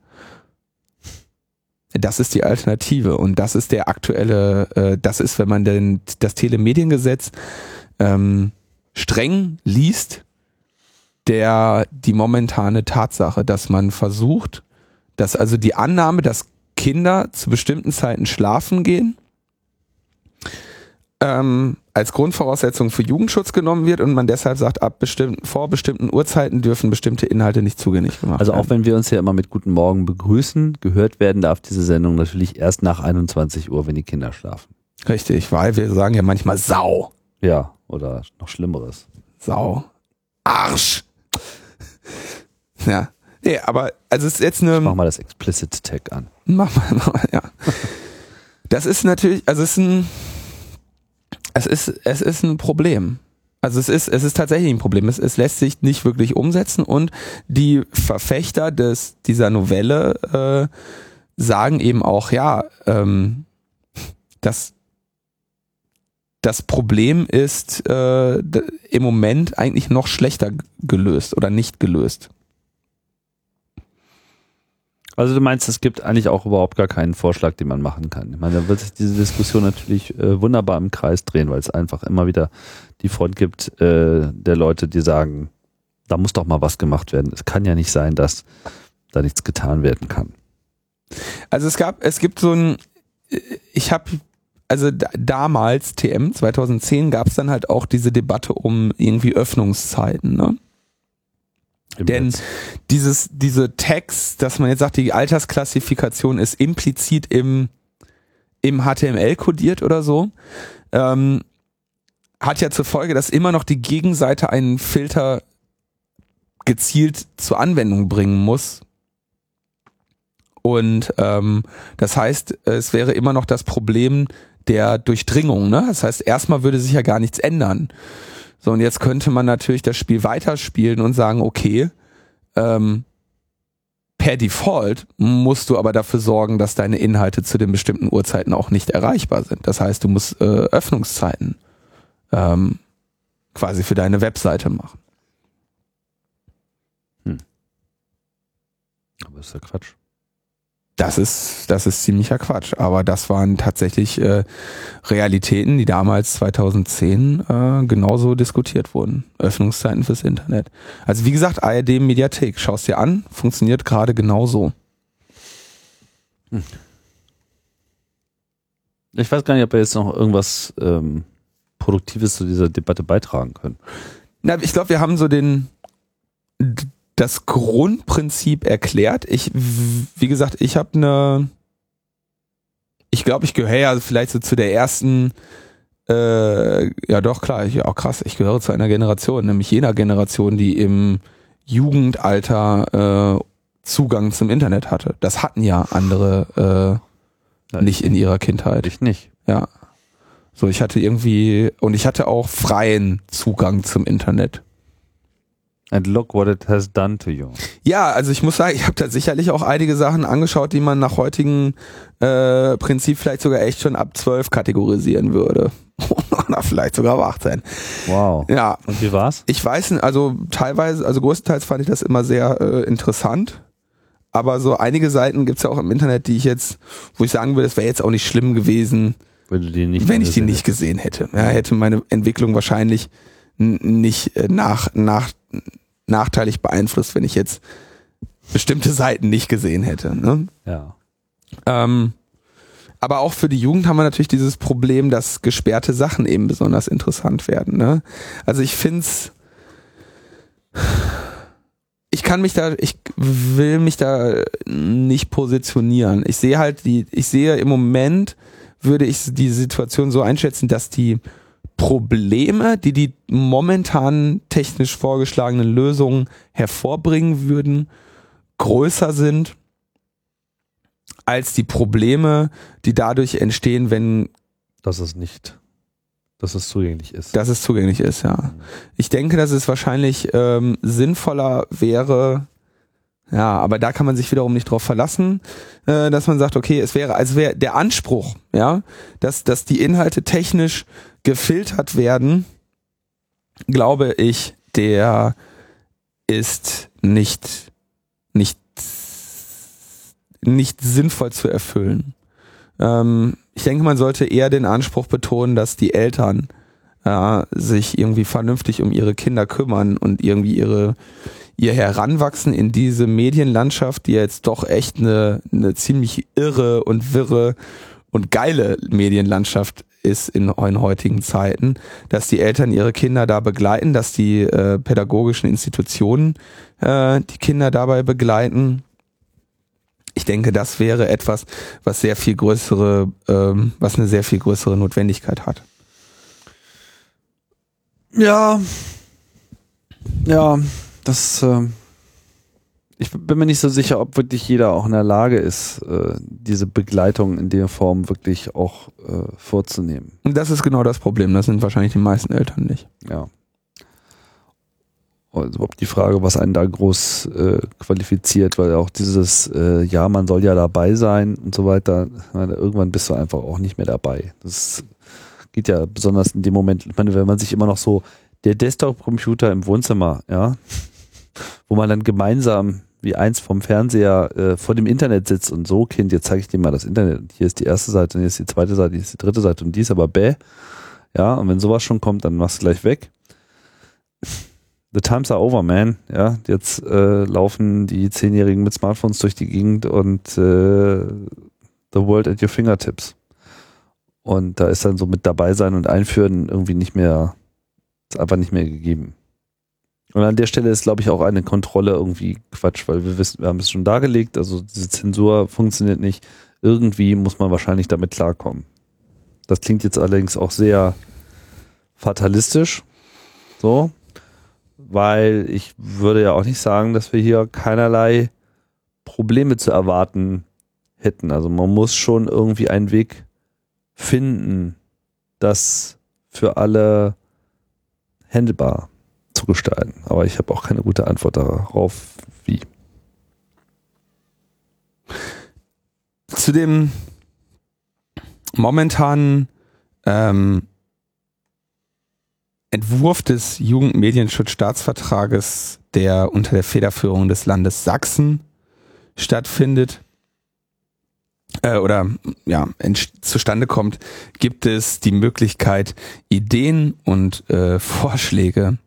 Das ist die Alternative und das ist der aktuelle, äh, das ist, wenn man denn das Telemediengesetz ähm, streng liest, der die momentane Tatsache, dass man versucht, dass also die Annahme, dass Kinder zu bestimmten Zeiten schlafen gehen, ähm, als Grundvoraussetzung für Jugendschutz genommen wird und man deshalb sagt, ab bestimmten, vor bestimmten Uhrzeiten dürfen bestimmte Inhalte nicht zugänglich gemacht Also werden. auch wenn wir uns ja immer mit Guten Morgen begrüßen, gehört werden darf diese Sendung natürlich erst nach 21 Uhr, wenn die Kinder schlafen. Richtig, weil wir sagen ja manchmal Sau. Ja, oder noch Schlimmeres. Sau. Arsch. Ja. Nee, aber also es ist jetzt eine. Mach mal das Explicit Tag an. Mach mal, mach mal, ja. Das ist natürlich, also es ist ein, es ist, es ist ein Problem. Also es ist, es ist tatsächlich ein Problem. Es, es lässt sich nicht wirklich umsetzen und die Verfechter des, dieser Novelle äh, sagen eben auch, ja, ähm, dass das Problem ist äh, im Moment eigentlich noch schlechter gelöst oder nicht gelöst. Also du meinst, es gibt eigentlich auch überhaupt gar keinen Vorschlag, den man machen kann. Ich meine, da wird sich diese Diskussion natürlich äh, wunderbar im Kreis drehen, weil es einfach immer wieder die Front gibt äh, der Leute, die sagen, da muss doch mal was gemacht werden. Es kann ja nicht sein, dass da nichts getan werden kann. Also es gab, es gibt so ein, ich habe, also da, damals, TM 2010, gab es dann halt auch diese Debatte um irgendwie Öffnungszeiten, ne? Im Denn Netz. dieses, diese Tags, dass man jetzt sagt, die Altersklassifikation ist implizit im, im HTML kodiert oder so, ähm, hat ja zur Folge, dass immer noch die Gegenseite einen Filter gezielt zur Anwendung bringen muss. Und ähm, das heißt, es wäre immer noch das Problem der Durchdringung. Ne? Das heißt, erstmal würde sich ja gar nichts ändern. So, und jetzt könnte man natürlich das Spiel weiterspielen und sagen, okay, ähm, per Default musst du aber dafür sorgen, dass deine Inhalte zu den bestimmten Uhrzeiten auch nicht erreichbar sind. Das heißt, du musst äh, Öffnungszeiten ähm, quasi für deine Webseite machen. Aber das ist ja Quatsch. Das ist, das ist ziemlicher Quatsch. Aber das waren tatsächlich äh, Realitäten, die damals 2010 äh, genauso diskutiert wurden. Öffnungszeiten fürs Internet. Also wie gesagt, ARD Mediathek, schaust dir an, funktioniert gerade genauso. Ich weiß gar nicht, ob wir jetzt noch irgendwas ähm, Produktives zu dieser Debatte beitragen können. Na, ich glaube, wir haben so den das Grundprinzip erklärt. Ich, wie gesagt, ich habe eine, ich glaube, ich gehöre ja vielleicht so zu der ersten, äh, ja doch klar, ich, auch krass, ich gehöre zu einer Generation, nämlich jener Generation, die im Jugendalter äh, Zugang zum Internet hatte. Das hatten ja andere äh, nicht in ihrer Kindheit. Ich nicht. Ja. So, ich hatte irgendwie, und ich hatte auch freien Zugang zum Internet. And look what it has done to you. Ja, also ich muss sagen, ich habe da sicherlich auch einige Sachen angeschaut, die man nach heutigem äh, Prinzip vielleicht sogar echt schon ab 12 kategorisieren würde. Oder vielleicht sogar ab 18. Wow. Ja, Und wie war's? ich weiß nicht, also teilweise, also größtenteils fand ich das immer sehr äh, interessant. Aber so einige Seiten gibt's ja auch im Internet, die ich jetzt, wo ich sagen würde, es wäre jetzt auch nicht schlimm gewesen, nicht wenn ich die nicht gesehen hätte. Ja, hätte meine Entwicklung wahrscheinlich nicht äh, nach, nach, nachteilig beeinflusst, wenn ich jetzt bestimmte Seiten nicht gesehen hätte. Ne? Ja. Ähm, aber auch für die Jugend haben wir natürlich dieses Problem, dass gesperrte Sachen eben besonders interessant werden. Ne? Also ich find's, ich kann mich da, ich will mich da nicht positionieren. Ich sehe halt die, ich sehe im Moment würde ich die Situation so einschätzen, dass die Probleme, die die momentan technisch vorgeschlagenen Lösungen hervorbringen würden, größer sind als die Probleme, die dadurch entstehen, wenn Dass es nicht, dass es zugänglich ist. das es zugänglich ist, ja. Ich denke, dass es wahrscheinlich ähm, sinnvoller wäre, ja, aber da kann man sich wiederum nicht drauf verlassen, äh, dass man sagt, okay, es wäre, als wäre der Anspruch, ja, dass, dass die Inhalte technisch gefiltert werden, glaube ich, der ist nicht, nicht, nicht sinnvoll zu erfüllen. Ähm, ich denke, man sollte eher den Anspruch betonen, dass die Eltern äh, sich irgendwie vernünftig um ihre Kinder kümmern und irgendwie ihre ihr Heranwachsen in diese Medienlandschaft, die jetzt doch echt eine, eine ziemlich irre und wirre und geile Medienlandschaft ist in, in heutigen Zeiten, dass die Eltern ihre Kinder da begleiten, dass die äh, pädagogischen Institutionen äh, die Kinder dabei begleiten. Ich denke, das wäre etwas, was sehr viel größere, ähm, was eine sehr viel größere Notwendigkeit hat. Ja. Ja, das. Äh, ich bin mir nicht so sicher, ob wirklich jeder auch in der Lage ist, äh, diese Begleitung in der Form wirklich auch äh, vorzunehmen. Und das ist genau das Problem. Das sind wahrscheinlich die meisten Eltern nicht. Ja. Also überhaupt die Frage, was einen da groß äh, qualifiziert, weil auch dieses, ja, man soll ja dabei sein und so weiter, meine, irgendwann bist du einfach auch nicht mehr dabei. Das geht ja besonders in dem Moment, ich meine, wenn man sich immer noch so, der Desktop-Computer im Wohnzimmer, ja, wo man dann gemeinsam wie eins vom Fernseher äh, vor dem Internet sitzt und so, Kind, jetzt zeige ich dir mal das Internet. Und Hier ist die erste Seite, und hier ist die zweite Seite, hier ist die dritte Seite und die ist aber bäh. Ja, und wenn sowas schon kommt, dann machst du gleich weg. The times are over, man. Ja, jetzt äh, laufen die Zehnjährigen mit Smartphones durch die Gegend und äh, the world at your fingertips. Und da ist dann so mit dabei sein und einführen irgendwie nicht mehr, ist einfach nicht mehr gegeben. Und an der Stelle ist, glaube ich, auch eine Kontrolle irgendwie Quatsch, weil wir wissen, wir haben es schon dargelegt, also diese Zensur funktioniert nicht. Irgendwie muss man wahrscheinlich damit klarkommen. Das klingt jetzt allerdings auch sehr fatalistisch. So. Weil ich würde ja auch nicht sagen, dass wir hier keinerlei Probleme zu erwarten hätten. Also man muss schon irgendwie einen Weg finden, das für alle handelbar zu gestalten. Aber ich habe auch keine gute Antwort darauf, wie. Zu dem momentanen ähm, Entwurf des Jugendmedienschutzstaatsvertrages, der unter der Federführung des Landes Sachsen stattfindet äh, oder ja zustande kommt, gibt es die Möglichkeit, Ideen und äh, Vorschläge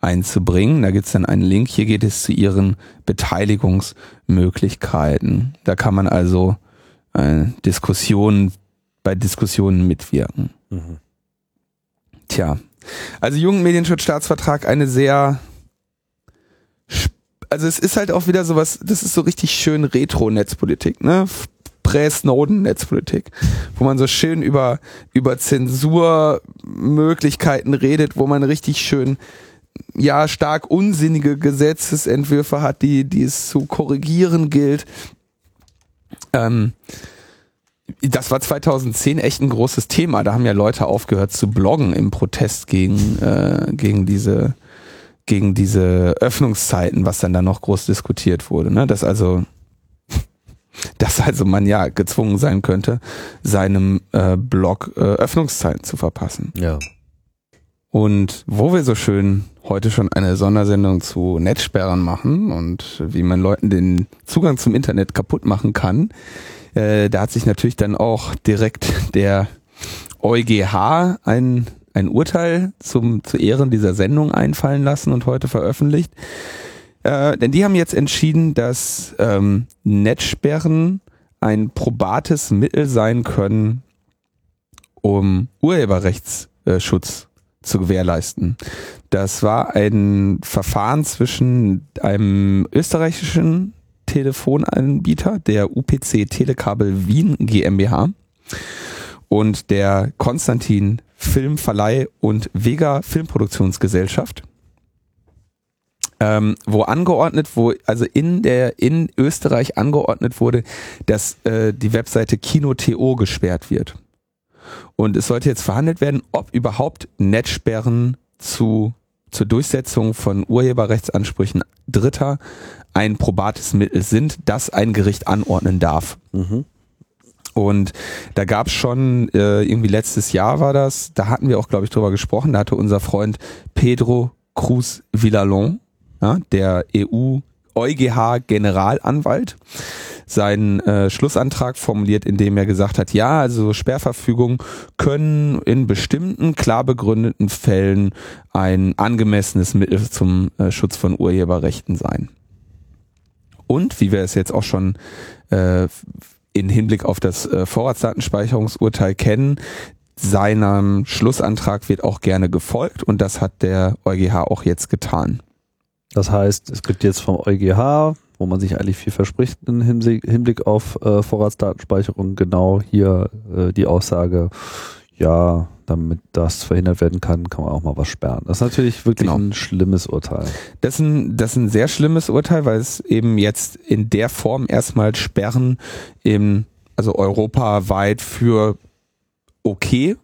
einzubringen. Da gibt es dann einen Link. Hier geht es zu ihren Beteiligungsmöglichkeiten. Da kann man also äh, Diskussionen bei Diskussionen mitwirken. Mhm. Tja, also Jugendmedienschutzstaatsvertrag eine sehr also es ist halt auch wieder sowas, das ist so richtig schön Retro-Netzpolitik, ne? Prä-Snowden-Netzpolitik, wo man so schön über, über Zensurmöglichkeiten redet, wo man richtig schön ja stark unsinnige Gesetzesentwürfe hat, die, die es zu korrigieren gilt. Ähm, das war 2010 echt ein großes Thema. Da haben ja Leute aufgehört zu bloggen im Protest gegen, äh, gegen diese gegen diese Öffnungszeiten, was dann da noch groß diskutiert wurde. Ne? Dass also dass also man ja gezwungen sein könnte, seinem äh, Blog äh, Öffnungszeiten zu verpassen. Ja. Und wo wir so schön heute schon eine Sondersendung zu Netzsperren machen und wie man Leuten den Zugang zum Internet kaputt machen kann, äh, da hat sich natürlich dann auch direkt der EuGH ein, ein Urteil zum, zu Ehren dieser Sendung einfallen lassen und heute veröffentlicht. Äh, denn die haben jetzt entschieden, dass ähm, Netzsperren ein probates Mittel sein können, um Urheberrechtsschutz zu gewährleisten. Das war ein Verfahren zwischen einem österreichischen Telefonanbieter, der UPC Telekabel Wien GmbH und der Konstantin Filmverleih und Vega Filmproduktionsgesellschaft ähm, wo angeordnet, wo also in der in Österreich angeordnet wurde, dass äh, die Webseite Kino.to gesperrt wird. Und es sollte jetzt verhandelt werden, ob überhaupt Netzsperren zu zur Durchsetzung von Urheberrechtsansprüchen Dritter ein probates Mittel sind, das ein Gericht anordnen darf. Mhm. Und da gab es schon, äh, irgendwie letztes Jahr war das, da hatten wir auch, glaube ich, drüber gesprochen, da hatte unser Freund Pedro Cruz Villalon, ja, der EU EuGH-Generalanwalt, seinen äh, Schlussantrag formuliert, indem er gesagt hat, ja, also Sperrverfügungen können in bestimmten klar begründeten Fällen ein angemessenes Mittel zum äh, Schutz von Urheberrechten sein. Und wie wir es jetzt auch schon äh, in Hinblick auf das äh, Vorratsdatenspeicherungsurteil kennen, seinem Schlussantrag wird auch gerne gefolgt und das hat der EuGH auch jetzt getan. Das heißt, es gibt jetzt vom EuGH, wo man sich eigentlich viel verspricht im Hinblick auf äh, Vorratsdatenspeicherung, genau hier äh, die Aussage, ja, damit das verhindert werden kann, kann man auch mal was sperren. Das ist natürlich wirklich genau. ein schlimmes Urteil. Das ist, ein, das ist ein sehr schlimmes Urteil, weil es eben jetzt in der Form erstmal Sperren im, also europaweit für okay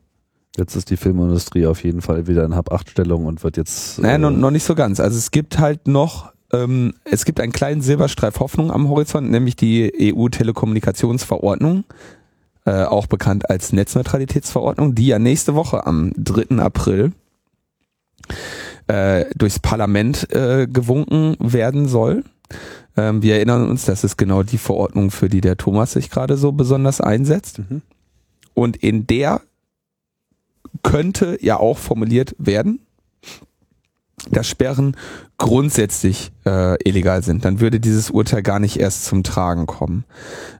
Jetzt ist die Filmindustrie auf jeden Fall wieder in Hab-8-Stellung und wird jetzt. Naja, äh, noch nicht so ganz. Also es gibt halt noch, ähm, es gibt einen kleinen Silberstreif Hoffnung am Horizont, nämlich die EU-Telekommunikationsverordnung, äh, auch bekannt als Netzneutralitätsverordnung, die ja nächste Woche am 3. April äh, durchs Parlament äh, gewunken werden soll. Ähm, wir erinnern uns, das ist genau die Verordnung, für die der Thomas sich gerade so besonders einsetzt. Mhm. Und in der könnte ja auch formuliert werden, dass Sperren grundsätzlich äh, illegal sind. Dann würde dieses Urteil gar nicht erst zum Tragen kommen.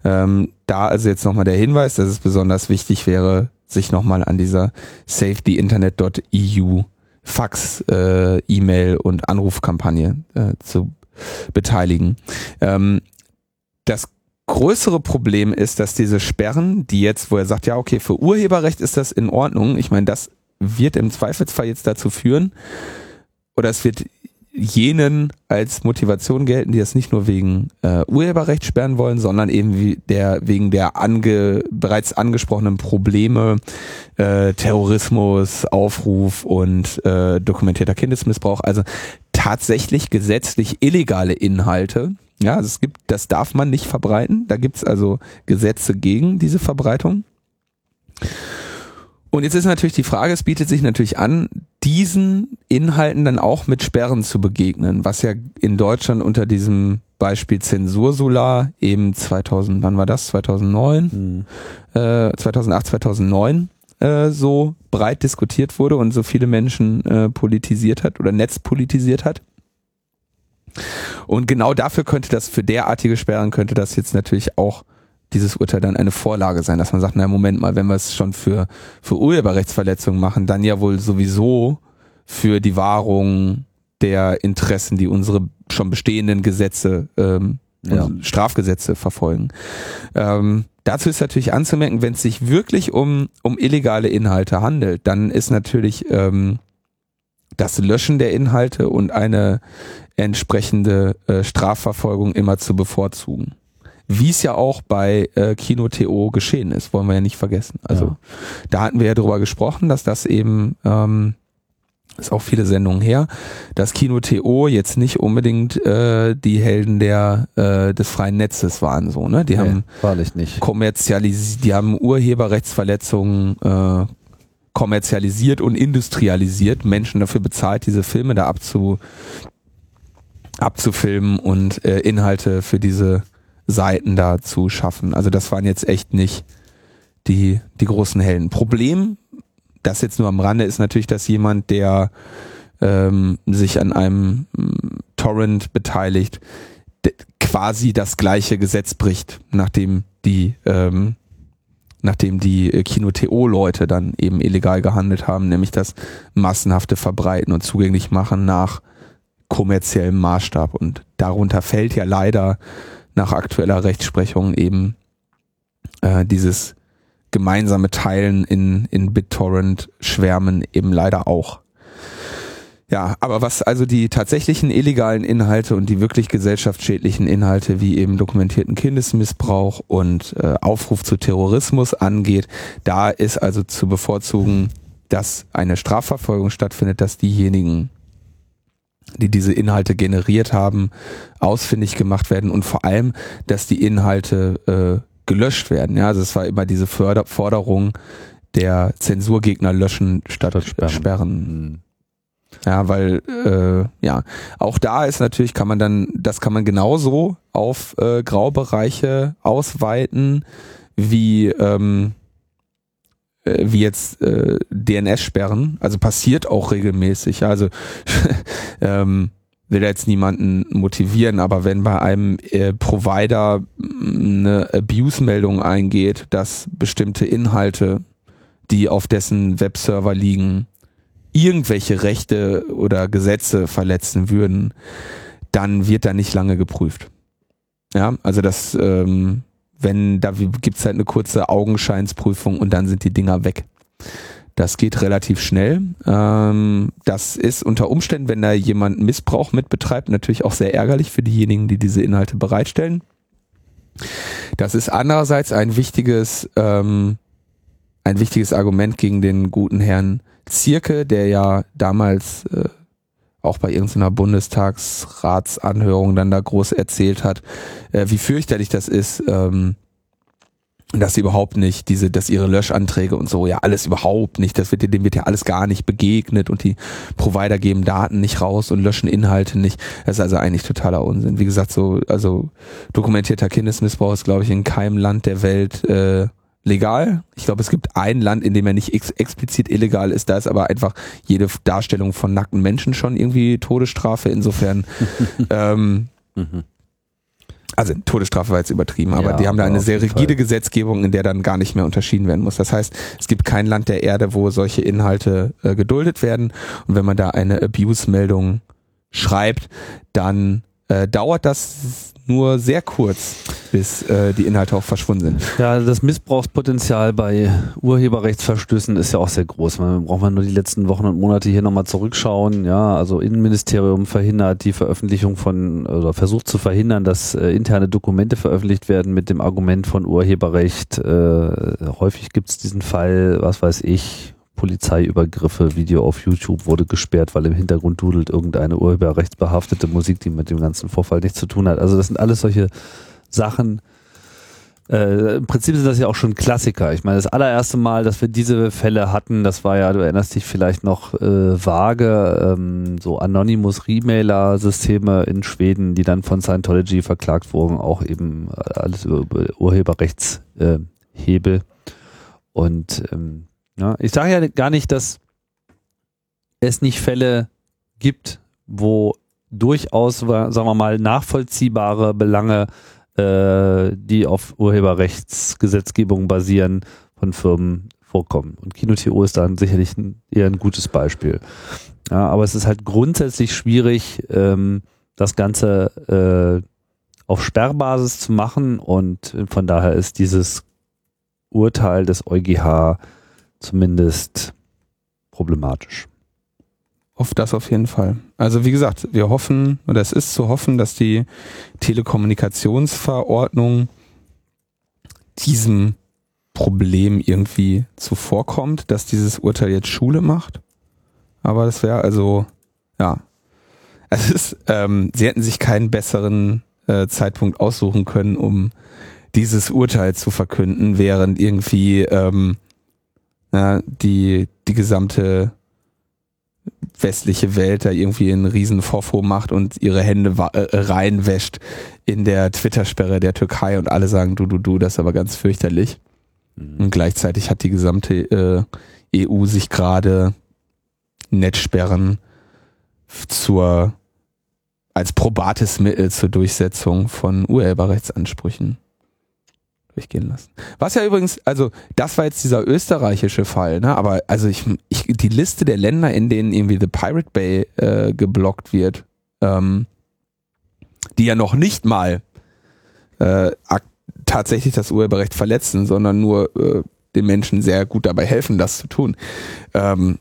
Ähm, da also jetzt nochmal der Hinweis, dass es besonders wichtig wäre, sich nochmal an dieser safetyinternet.eu Fax, äh, E-Mail und Anrufkampagne äh, zu beteiligen. Ähm, das größere Problem ist, dass diese Sperren, die jetzt, wo er sagt, ja, okay, für Urheberrecht ist das in Ordnung. Ich meine, das wird im Zweifelsfall jetzt dazu führen, oder es wird jenen als Motivation gelten, die das nicht nur wegen äh, Urheberrecht sperren wollen, sondern eben wie der wegen der ange, bereits angesprochenen Probleme äh, Terrorismus, Aufruf und äh, dokumentierter Kindesmissbrauch. Also tatsächlich gesetzlich illegale Inhalte. Ja, also es gibt, das darf man nicht verbreiten. Da gibt's also Gesetze gegen diese Verbreitung. Und jetzt ist natürlich die Frage, es bietet sich natürlich an, diesen Inhalten dann auch mit Sperren zu begegnen, was ja in Deutschland unter diesem Beispiel Zensursolar eben 2000, wann war das? 2009? Hm. Äh, 2008, 2009 äh, so breit diskutiert wurde und so viele Menschen äh, politisiert hat oder netzpolitisiert hat. Und genau dafür könnte das, für derartige Sperren könnte das jetzt natürlich auch dieses Urteil dann eine Vorlage sein, dass man sagt, na Moment mal, wenn wir es schon für, für Urheberrechtsverletzungen machen, dann ja wohl sowieso für die Wahrung der Interessen, die unsere schon bestehenden Gesetze, ähm, ja. Strafgesetze verfolgen. Ähm, dazu ist natürlich anzumerken, wenn es sich wirklich um, um illegale Inhalte handelt, dann ist natürlich ähm, das Löschen der Inhalte und eine entsprechende äh, Strafverfolgung immer zu bevorzugen wie es ja auch bei äh, Kino.to geschehen ist, wollen wir ja nicht vergessen. Also ja. da hatten wir ja drüber gesprochen, dass das eben ähm, ist auch viele Sendungen her, dass Kino.to jetzt nicht unbedingt äh, die Helden der äh, des freien Netzes waren so, ne? Die nee, haben wahrlich nicht. kommerzialisiert, die haben Urheberrechtsverletzungen äh, kommerzialisiert und industrialisiert, Menschen dafür bezahlt, diese Filme da abzu abzufilmen und äh, Inhalte für diese Seiten da zu schaffen. Also das waren jetzt echt nicht die, die großen Helden. Problem, das jetzt nur am Rande, ist natürlich, dass jemand, der ähm, sich an einem ähm, Torrent beteiligt, quasi das gleiche Gesetz bricht, nachdem die ähm, nachdem die äh, Kino-TO-Leute dann eben illegal gehandelt haben, nämlich das massenhafte Verbreiten und zugänglich machen nach kommerziellem Maßstab. Und darunter fällt ja leider nach aktueller Rechtsprechung eben äh, dieses gemeinsame Teilen in, in BitTorrent-Schwärmen eben leider auch. Ja, aber was also die tatsächlichen illegalen Inhalte und die wirklich gesellschaftsschädlichen Inhalte wie eben dokumentierten Kindesmissbrauch und äh, Aufruf zu Terrorismus angeht, da ist also zu bevorzugen, dass eine Strafverfolgung stattfindet, dass diejenigen, die diese Inhalte generiert haben, ausfindig gemacht werden und vor allem, dass die Inhalte äh, gelöscht werden. Ja, also es war immer diese Förder Forderung der Zensurgegner löschen statt, sperren. sperren. Hm. Ja, weil äh, ja auch da ist natürlich kann man dann das kann man genauso auf äh, Graubereiche ausweiten wie ähm, äh, wie jetzt äh, DNS-Sperren, also passiert auch regelmäßig. Also ähm, will jetzt niemanden motivieren, aber wenn bei einem äh, Provider eine Abuse-Meldung eingeht, dass bestimmte Inhalte, die auf dessen Webserver liegen, irgendwelche Rechte oder Gesetze verletzen würden, dann wird da nicht lange geprüft. Ja, also das ähm, wenn da gibt's halt eine kurze Augenscheinsprüfung und dann sind die Dinger weg. Das geht relativ schnell. Ähm, das ist unter Umständen, wenn da jemand Missbrauch mit betreibt, natürlich auch sehr ärgerlich für diejenigen, die diese Inhalte bereitstellen. Das ist andererseits ein wichtiges, ähm, ein wichtiges Argument gegen den guten Herrn Zierke, der ja damals äh, auch bei irgendeiner Bundestagsratsanhörung dann da groß erzählt hat, äh, wie fürchterlich das ist, ähm, dass sie überhaupt nicht diese, dass ihre Löschanträge und so, ja alles überhaupt nicht, das wird dem wird ja alles gar nicht begegnet und die Provider geben Daten nicht raus und löschen Inhalte nicht. Das ist also eigentlich totaler Unsinn. Wie gesagt, so, also dokumentierter Kindesmissbrauch ist, glaube ich, in keinem Land der Welt äh, legal. Ich glaube, es gibt ein Land, in dem er nicht ex explizit illegal ist. Da ist aber einfach jede Darstellung von nackten Menschen schon irgendwie Todesstrafe. Insofern, ähm, mhm. Also Todesstrafe war jetzt übertrieben, aber Ja, die haben da eine sehr rigide Fall. Gesetzgebung, in der dann gar nicht mehr unterschieden werden muss. Das heißt, es gibt kein Land der Erde, wo solche Inhalte äh, geduldet werden. Und wenn man da eine Abuse-Meldung schreibt, dann äh, dauert das nur sehr kurz, bis äh, die Inhalte auch verschwunden sind. Ja, das Missbrauchspotenzial bei Urheberrechtsverstößen ist ja auch sehr groß. Man braucht man nur die letzten Wochen und Monate hier nochmal zurückschauen. Ja, also Innenministerium verhindert die Veröffentlichung von oder versucht zu verhindern, dass äh, interne Dokumente veröffentlicht werden mit dem Argument von Urheberrecht. Äh, häufig gibt es diesen Fall, was weiß ich, Polizeiübergriffe, Video auf YouTube wurde gesperrt, weil im Hintergrund dudelt irgendeine urheberrechtsbehaftete Musik, die mit dem ganzen Vorfall nichts zu tun hat. Also das sind alles solche Sachen. Äh, Im Prinzip sind das ja auch schon Klassiker. Ich meine, das allererste Mal, dass wir diese Fälle hatten, das war ja, du erinnerst dich vielleicht noch äh, vage, ähm, so Anonymous Remailer-Systeme in Schweden, die dann von Scientology verklagt wurden, auch eben äh, alles über, über Urheberrechtshebel. Äh. Und ähm, ja, ich sage ja gar nicht, dass es nicht Fälle gibt, wo durchaus, sagen wir mal, nachvollziehbare Belange, äh, die auf Urheberrechtsgesetzgebung basieren, von Firmen vorkommen. Und Kino.to ist dann sicherlich ein, eher ein gutes Beispiel. Ja, aber es ist halt grundsätzlich schwierig, ähm, das Ganze äh, auf Sperrbasis zu machen und von daher ist dieses Urteil des EuGH zumindest problematisch. Auf das auf jeden Fall. Also wie gesagt, wir hoffen, oder es ist zu hoffen, dass die Telekommunikationsverordnung diesem Problem irgendwie zuvorkommt, dass dieses Urteil jetzt Schule macht. Aber das wäre also, ja. Es ist, ähm, sie hätten sich keinen besseren äh, Zeitpunkt aussuchen können, um dieses Urteil zu verkünden, während irgendwie ähm, ja, die, die gesamte westliche Welt da irgendwie einen riesen Vorfuhr macht und ihre Hände wa- äh, reinwäscht in der Twitter-Sperre der Türkei und alle sagen, du, du, du, das ist aber ganz fürchterlich. Und gleichzeitig hat die gesamte äh, EU sich gerade Netzsperren zur als probates Mittel zur Durchsetzung von Urheberrechtsansprüchen durchgehen lassen. Was ja übrigens, also das war jetzt dieser österreichische Fall, ne? Aber also ich, ich die Liste der Länder, in denen irgendwie The Pirate Bay äh, geblockt wird, ähm, die ja noch nicht mal äh, tatsächlich das Urheberrecht verletzen, sondern nur äh, den Menschen sehr gut dabei helfen, das zu tun. Ähm,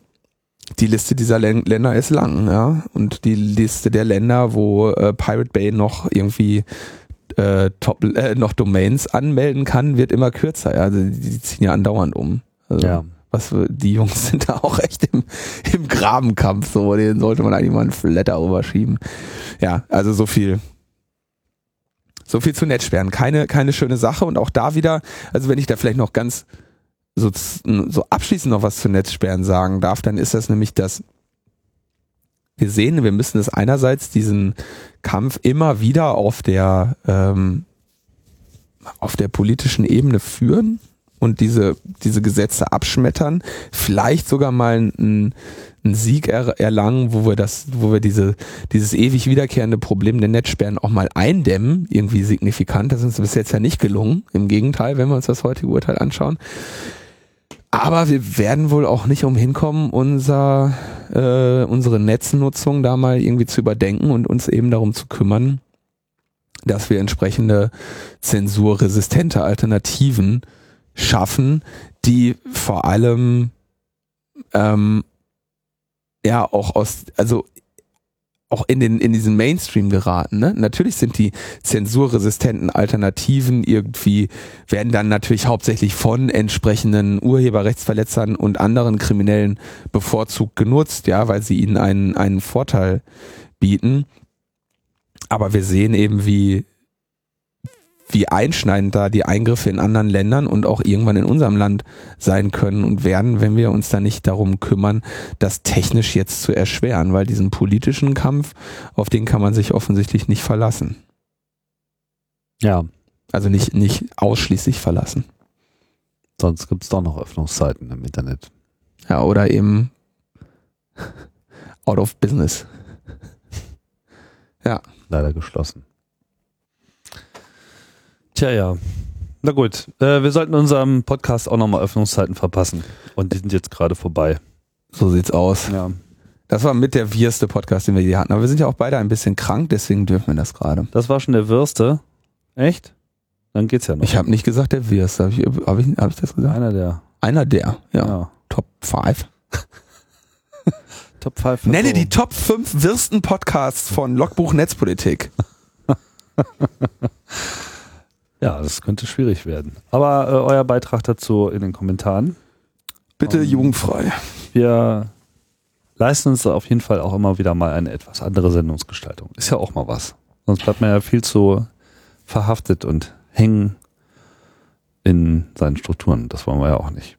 die Liste dieser Län Länder ist lang, ja. Und die Liste der Länder, wo äh, Pirate Bay noch irgendwie äh, top, äh, noch Domains anmelden kann, wird immer kürzer. Also die, die ziehen ja andauernd um. Also, Ja. Was die Jungs sind da auch echt im, im Grabenkampf, so, den sollte man eigentlich mal einen Flatter überschieben. Ja, also so viel. So viel zu Netzsperren. Keine, keine schöne Sache und auch da wieder, also wenn ich da vielleicht noch ganz so, so abschließend noch was zu Netzsperren sagen darf, dann ist das nämlich das, wir sehen, wir müssen es einerseits diesen Kampf immer wieder auf der, ähm, auf der politischen Ebene führen und diese, diese Gesetze abschmettern, vielleicht sogar mal einen, einen Sieg er, erlangen, wo wir das, wo wir diese, dieses ewig wiederkehrende Problem der Netzsperren auch mal eindämmen, irgendwie signifikant. Das ist uns bis jetzt ja nicht gelungen. Im Gegenteil, wenn wir uns das heutige Urteil anschauen. Aber wir werden wohl auch nicht umhin kommen, unser, äh, unsere Netznutzung da mal irgendwie zu überdenken und uns eben darum zu kümmern, dass wir entsprechende zensurresistente Alternativen schaffen, die vor allem ähm, ja auch aus, also auch in den in diesen Mainstream geraten. Ne? Natürlich sind die zensurresistenten Alternativen irgendwie werden dann natürlich hauptsächlich von entsprechenden Urheberrechtsverletzern und anderen Kriminellen bevorzugt genutzt, ja, weil sie ihnen einen einen Vorteil bieten. Aber wir sehen eben, wie wie einschneidend da die Eingriffe in anderen Ländern und auch irgendwann in unserem Land sein können und werden, wenn wir uns da nicht darum kümmern, das technisch jetzt zu erschweren, weil diesen politischen Kampf, auf den kann man sich offensichtlich nicht verlassen. Ja, Also nicht, nicht ausschließlich verlassen. sonst gibt es doch noch Öffnungszeiten im Internet. Ja, oder eben out of business. Leider geschlossen. Tja, ja. Na gut, äh, wir sollten unserem Podcast auch nochmal Öffnungszeiten verpassen. Und die sind jetzt gerade vorbei. So sieht's aus. Ja. Das war mit der wirste Podcast, den wir je hatten. Aber wir sind ja auch beide ein bisschen krank, deswegen dürfen wir das gerade. Das war schon der Würste. Echt? Dann geht's ja noch. Ich habe nicht gesagt der wirste. Habe ich, hab ich, hab ich das gesagt? einer der. Einer der, ja. Ja. Top 5. Top 5. Nenne die Top 5 wirsten Podcasts von Logbuch Netzpolitik. Ja, das könnte schwierig werden. Aber äh, euer Beitrag dazu in den Kommentaren. Bitte Um, jugendfrei. Wir leisten uns auf jeden Fall auch immer wieder mal eine etwas andere Sendungsgestaltung. Ist ja auch mal was. Sonst bleibt man ja viel zu verhaftet und hängen in seinen Strukturen. Das wollen wir ja auch nicht.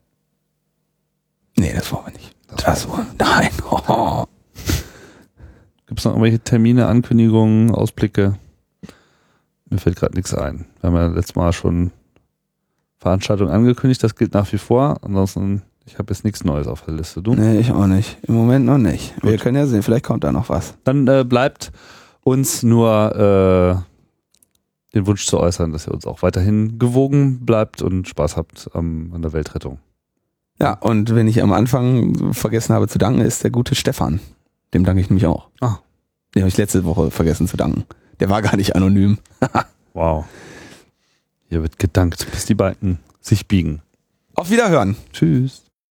Nee, das wollen wir nicht. Das wollen Nein. Oh. Gibt es noch irgendwelche Termine, Ankündigungen, Ausblicke? Mir fällt gerade nichts ein. Wir haben ja letztes Mal schon Veranstaltungen angekündigt, das gilt nach wie vor. Ansonsten, ich habe jetzt nichts Neues auf der Liste. Du? Nee, ich auch nicht. Im Moment noch nicht. Wir Gut. können ja sehen, vielleicht kommt da noch was. Dann äh, bleibt uns nur äh, den Wunsch zu äußern, dass ihr uns auch weiterhin gewogen bleibt und Spaß habt am, an der Weltrettung. Ja, und wenn ich am Anfang vergessen habe zu danken, ist der gute Stefan. Dem danke ich nämlich auch. Ah. Den habe ich letzte Woche vergessen zu danken. Der war gar nicht anonym. Wow. Hier wird gedankt, bis die beiden sich biegen. Auf Wiederhören. Tschüss.